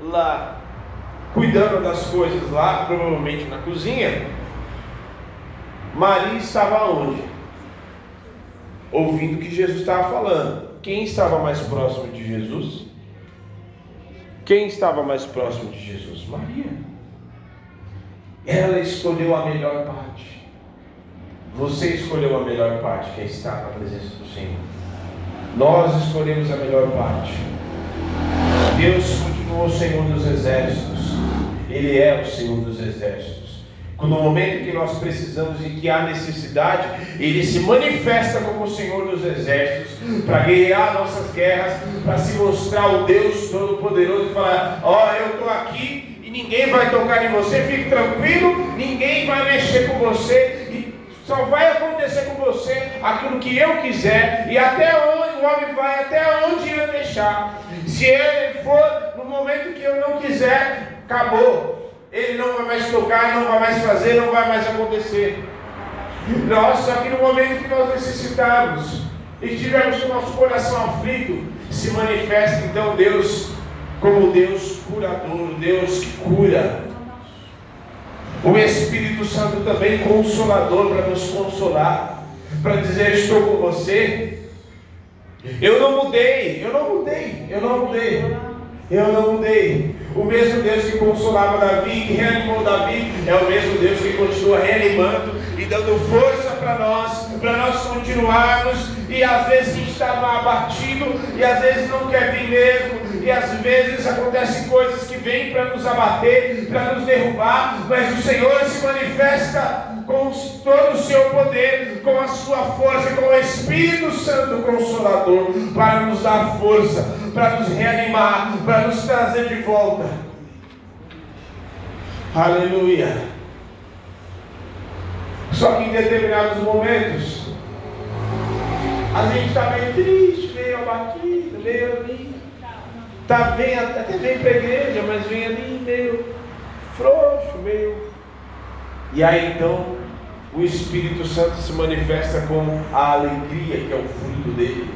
lá cuidando das coisas lá, provavelmente na cozinha, Maria estava onde? Ouvindo o que Jesus estava falando. Quem estava mais próximo de Jesus? Quem estava mais próximo de Jesus? Maria. Ela escolheu a melhor parte. Você escolheu a melhor parte, que é estar na presença do Senhor. Nós escolhemos a melhor parte. Deus continuou o Senhor dos exércitos. Ele é o Senhor dos exércitos. No momento que nós precisamos e que há necessidade, Ele se manifesta como o Senhor dos exércitos para guerrear nossas guerras, para se mostrar o Deus Todo-Poderoso e falar: Ó, oh, eu estou aqui e ninguém vai tocar em você, fique tranquilo, ninguém vai mexer com você, e só vai acontecer com você aquilo que eu quiser, e até onde o homem vai, até onde eu deixar. Se ele for no momento que eu não quiser, acabou. Ele não vai mais tocar, não vai mais fazer, não vai mais acontecer. Nós, só que no momento que nós necessitamos, e estivermos com o nosso coração aflito, se manifesta então Deus como Deus curador, Deus que cura. O Espírito Santo também consolador para nos consolar, para dizer: Estou com você. Eu não mudei, eu não mudei, eu não mudei. Eu não mudei. O mesmo Deus que consolava Davi, que reanimou Davi, é o mesmo Deus que continua reanimando e dando força para nós, para nós continuarmos. E às vezes a gente está abatido, e às vezes não quer vir mesmo, e às vezes acontecem coisas que vêm para nos abater, para nos derrubar, mas o Senhor se manifesta com todo o seu poder, com a sua força, com o Espírito Santo Consolador, para nos dar força, para nos reanimar, para nos trazer de volta. Aleluia. Só que em determinados momentos, a gente está meio triste, meio abatido, meio ali. Tá, vem, até vem para a igreja, mas vem ali meio frouxo, meio e aí então o Espírito Santo se manifesta com a alegria que é o fruto dele.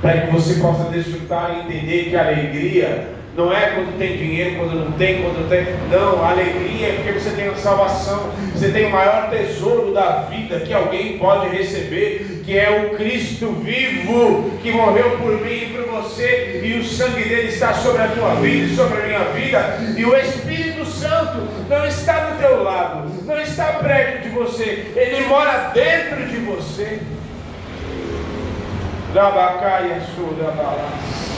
Para que você possa desfrutar e entender que a alegria não é quando tem dinheiro, quando não tem, quando tem. Não, a alegria é porque você tem a salvação. Você tem o maior tesouro da vida que alguém pode receber, que é o Cristo vivo, que morreu por mim e por você, e o sangue dele está sobre a tua vida e sobre a minha vida, e o Espírito Santo não está do teu lado, não está perto de você, ele mora dentro de você. Rabacaia Surabalas.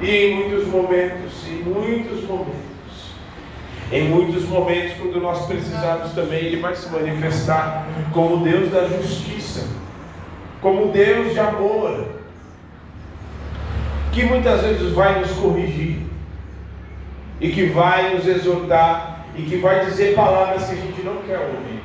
E em muitos momentos, em muitos momentos, em muitos momentos, quando nós precisarmos também, Ele vai se manifestar como Deus da justiça, como Deus de amor, que muitas vezes vai nos corrigir, e que vai nos exortar, e que vai dizer palavras que a gente não quer ouvir.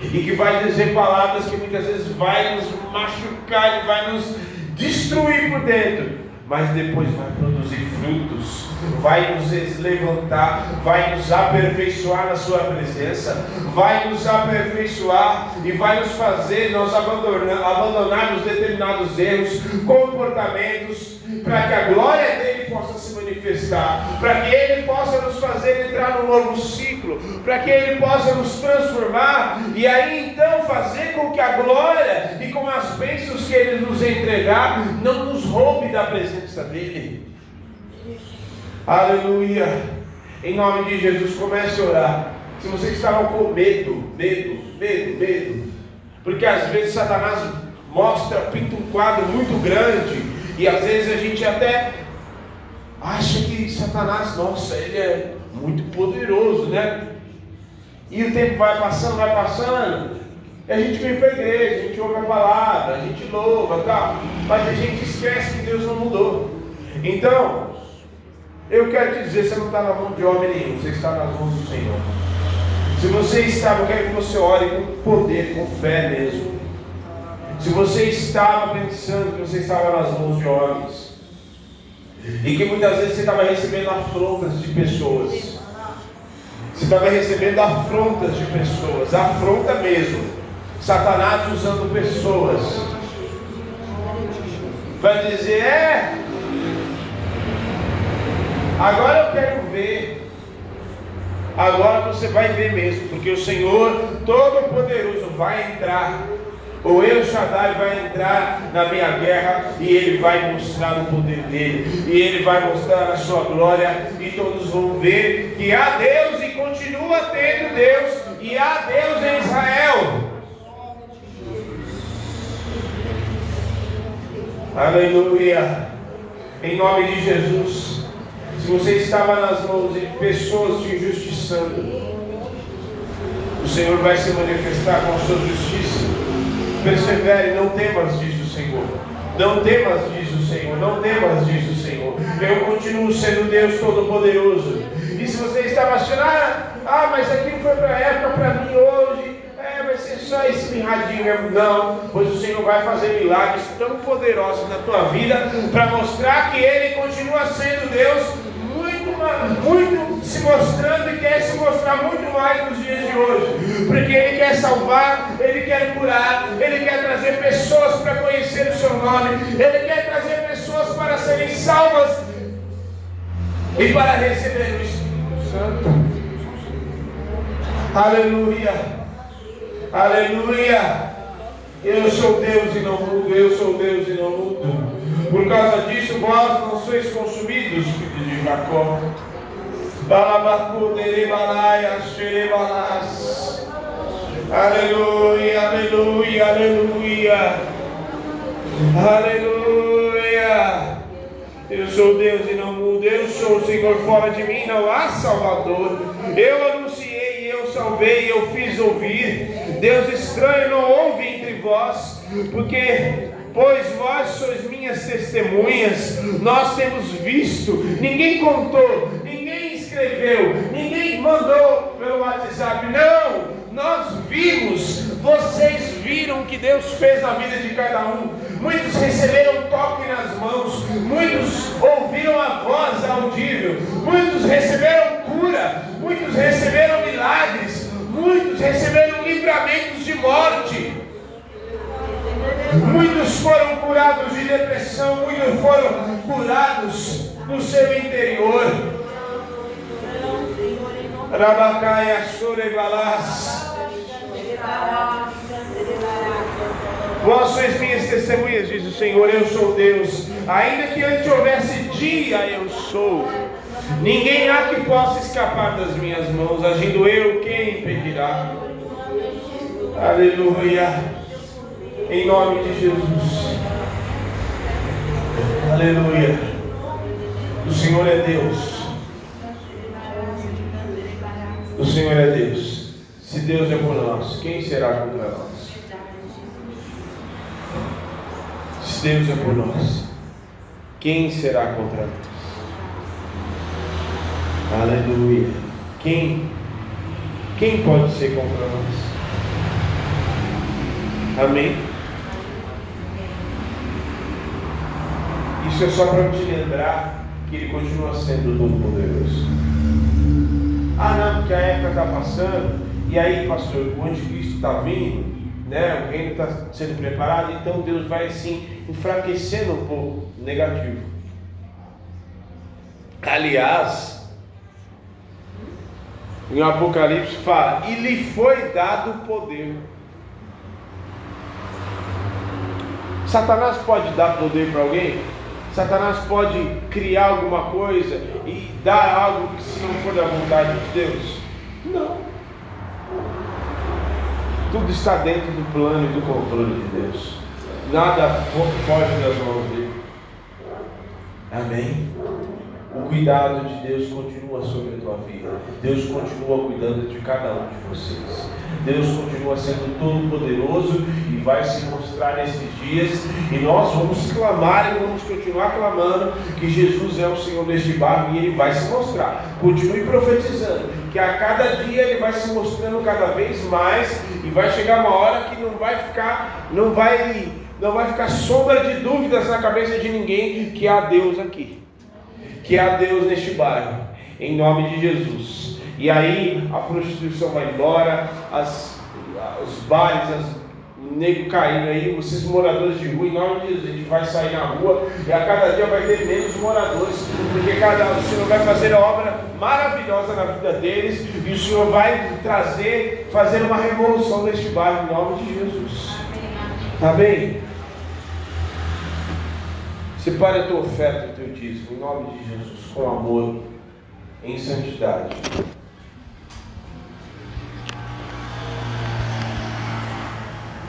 E que vai dizer palavras que muitas vezes vai nos machucar e vai nos destruir por dentro mas depois vai produzir frutos, vai nos levantar, vai nos aperfeiçoar na Sua presença, vai nos aperfeiçoar e vai nos fazer nós abandonar, abandonarmos determinados erros, comportamentos, para que a glória dele possa se manifestar, para que ele possa nos fazer entrar num novo ciclo, para que ele possa nos transformar e aí então fazer com que a glória e com as bênçãos que ele nos entregar não nos roube da presença dele. Aleluia. Em nome de Jesus, comece a orar. Se você estava com medo, medo, medo, medo, porque às vezes Satanás mostra, pinta um quadro muito grande, e às vezes a gente até acha que Satanás, nossa, ele é muito poderoso, né? E o tempo vai passando, vai passando, e a gente vem para a igreja, a gente ouve a palavra, a gente louva, tá? mas a gente esquece que Deus não mudou. Então, eu quero te dizer, você não está na mão de homem nenhum, você está nas mãos do Senhor. Se você estava, eu quero que você ore com poder, com fé mesmo. Se você estava pensando que você estava nas mãos de homens, e que muitas vezes você estava recebendo afrontas de pessoas, você estava recebendo afrontas de pessoas, afronta mesmo. Satanás usando pessoas para dizer: é, agora eu quero ver. Agora você vai ver mesmo, porque o Senhor Todo-Poderoso vai entrar o El Shaddai vai entrar na minha guerra e ele vai mostrar o poder dele, e ele vai mostrar a sua glória, e todos vão ver que há Deus e continua tendo Deus, e há Deus em Israel. Aleluia. Em nome de Jesus. Se você estava nas mãos de pessoas te injustiçando, o Senhor vai se manifestar com a sua justiça. Persevere, não temas, diz o Senhor. Não temas, diz o Senhor. Não temas, diz o Senhor. Eu continuo sendo Deus Todo-Poderoso. E se você estava achando, ah, ah mas aquilo foi para a época, para mim hoje vai ser só esse mirradinho mesmo. Não, pois o Senhor vai fazer milagres tão poderosos na tua vida para mostrar que Ele continua sendo Deus, muito, se mostrando e quer se mostrar muito mais nos dias de hoje, porque Ele quer salvar, Ele quer curar, Ele quer trazer pessoas para conhecer o Seu nome, Ele quer trazer pessoas para serem salvas e para receber o Espírito Santo. Aleluia, aleluia. Eu sou Deus e não mudo, eu sou Deus e não mudo. Por causa disso, vós não sois consumidos, Jacó. Aleluia, aleluia, aleluia. Aleluia. Eu sou Deus e não mudo. Eu sou o Senhor. Fora de mim não há Salvador. Eu anunciei, eu salvei, eu fiz ouvir. Deus estranho não ouve entre vós, porque pois vós sois minhas testemunhas. Nós temos visto. Ninguém contou, ninguém escreveu, ninguém mandou pelo WhatsApp. Não, nós vimos. Vocês viram o que Deus fez na vida de cada um. Muitos receberam toque nas mãos, muitos ouviram a voz audível, muitos receberam cura, muitos receberam milagres, muitos receberam livramentos de morte. Muitos foram curados de depressão, muitos foram curados no seu interior. Rabacaia Surebalás. Vós sois minhas testemunhas, diz o Senhor, eu sou Deus. Ainda que antes houvesse dia, eu sou. Ninguém há que possa escapar das minhas mãos. Agindo eu, quem impedirá? Aleluia. Em nome de Jesus. Aleluia. O Senhor é Deus. O Senhor é Deus. Se Deus é por nós, quem será contra nós? Se Deus é por nós, quem será contra nós? Aleluia. Quem? Quem pode ser contra nós? Amém? Isso é só para te lembrar que Ele continua sendo todo poderoso. Ah, não, porque a época está passando, e aí, pastor, o anticristo está vindo, né? o reino está sendo preparado, então Deus vai assim enfraquecendo um pouco negativo. Aliás, em Apocalipse fala, e lhe foi dado poder. Satanás pode dar poder para alguém? Satanás pode criar alguma coisa e dar algo que se não for da vontade de Deus? Não. Tudo está dentro do plano e do controle de Deus. Nada foge das mãos dele. Amém. O cuidado de Deus continua sobre a tua vida. Deus continua cuidando de cada um de vocês. Deus continua sendo todo poderoso e vai se mostrar nesses dias. E nós vamos clamar e vamos continuar clamando que Jesus é o Senhor deste barco e ele vai se mostrar. Continue profetizando que a cada dia ele vai se mostrando cada vez mais e vai chegar uma hora que não vai ficar, não vai, não vai ficar sombra de dúvidas na cabeça de ninguém que há Deus aqui, que há Deus neste bairro, em nome de Jesus. E aí a prostituição vai embora, as, os bares, as nego caindo aí, vocês moradores de rua, em nome de Jesus, a gente vai sair na rua e a cada dia vai ter menos moradores, porque cada, o Senhor vai fazer obra maravilhosa na vida deles e o Senhor vai trazer, fazer uma revolução neste bairro, em nome de Jesus. Tá bem? Separe a tua oferta e o teu dízimo, em nome de Jesus, com amor, em santidade.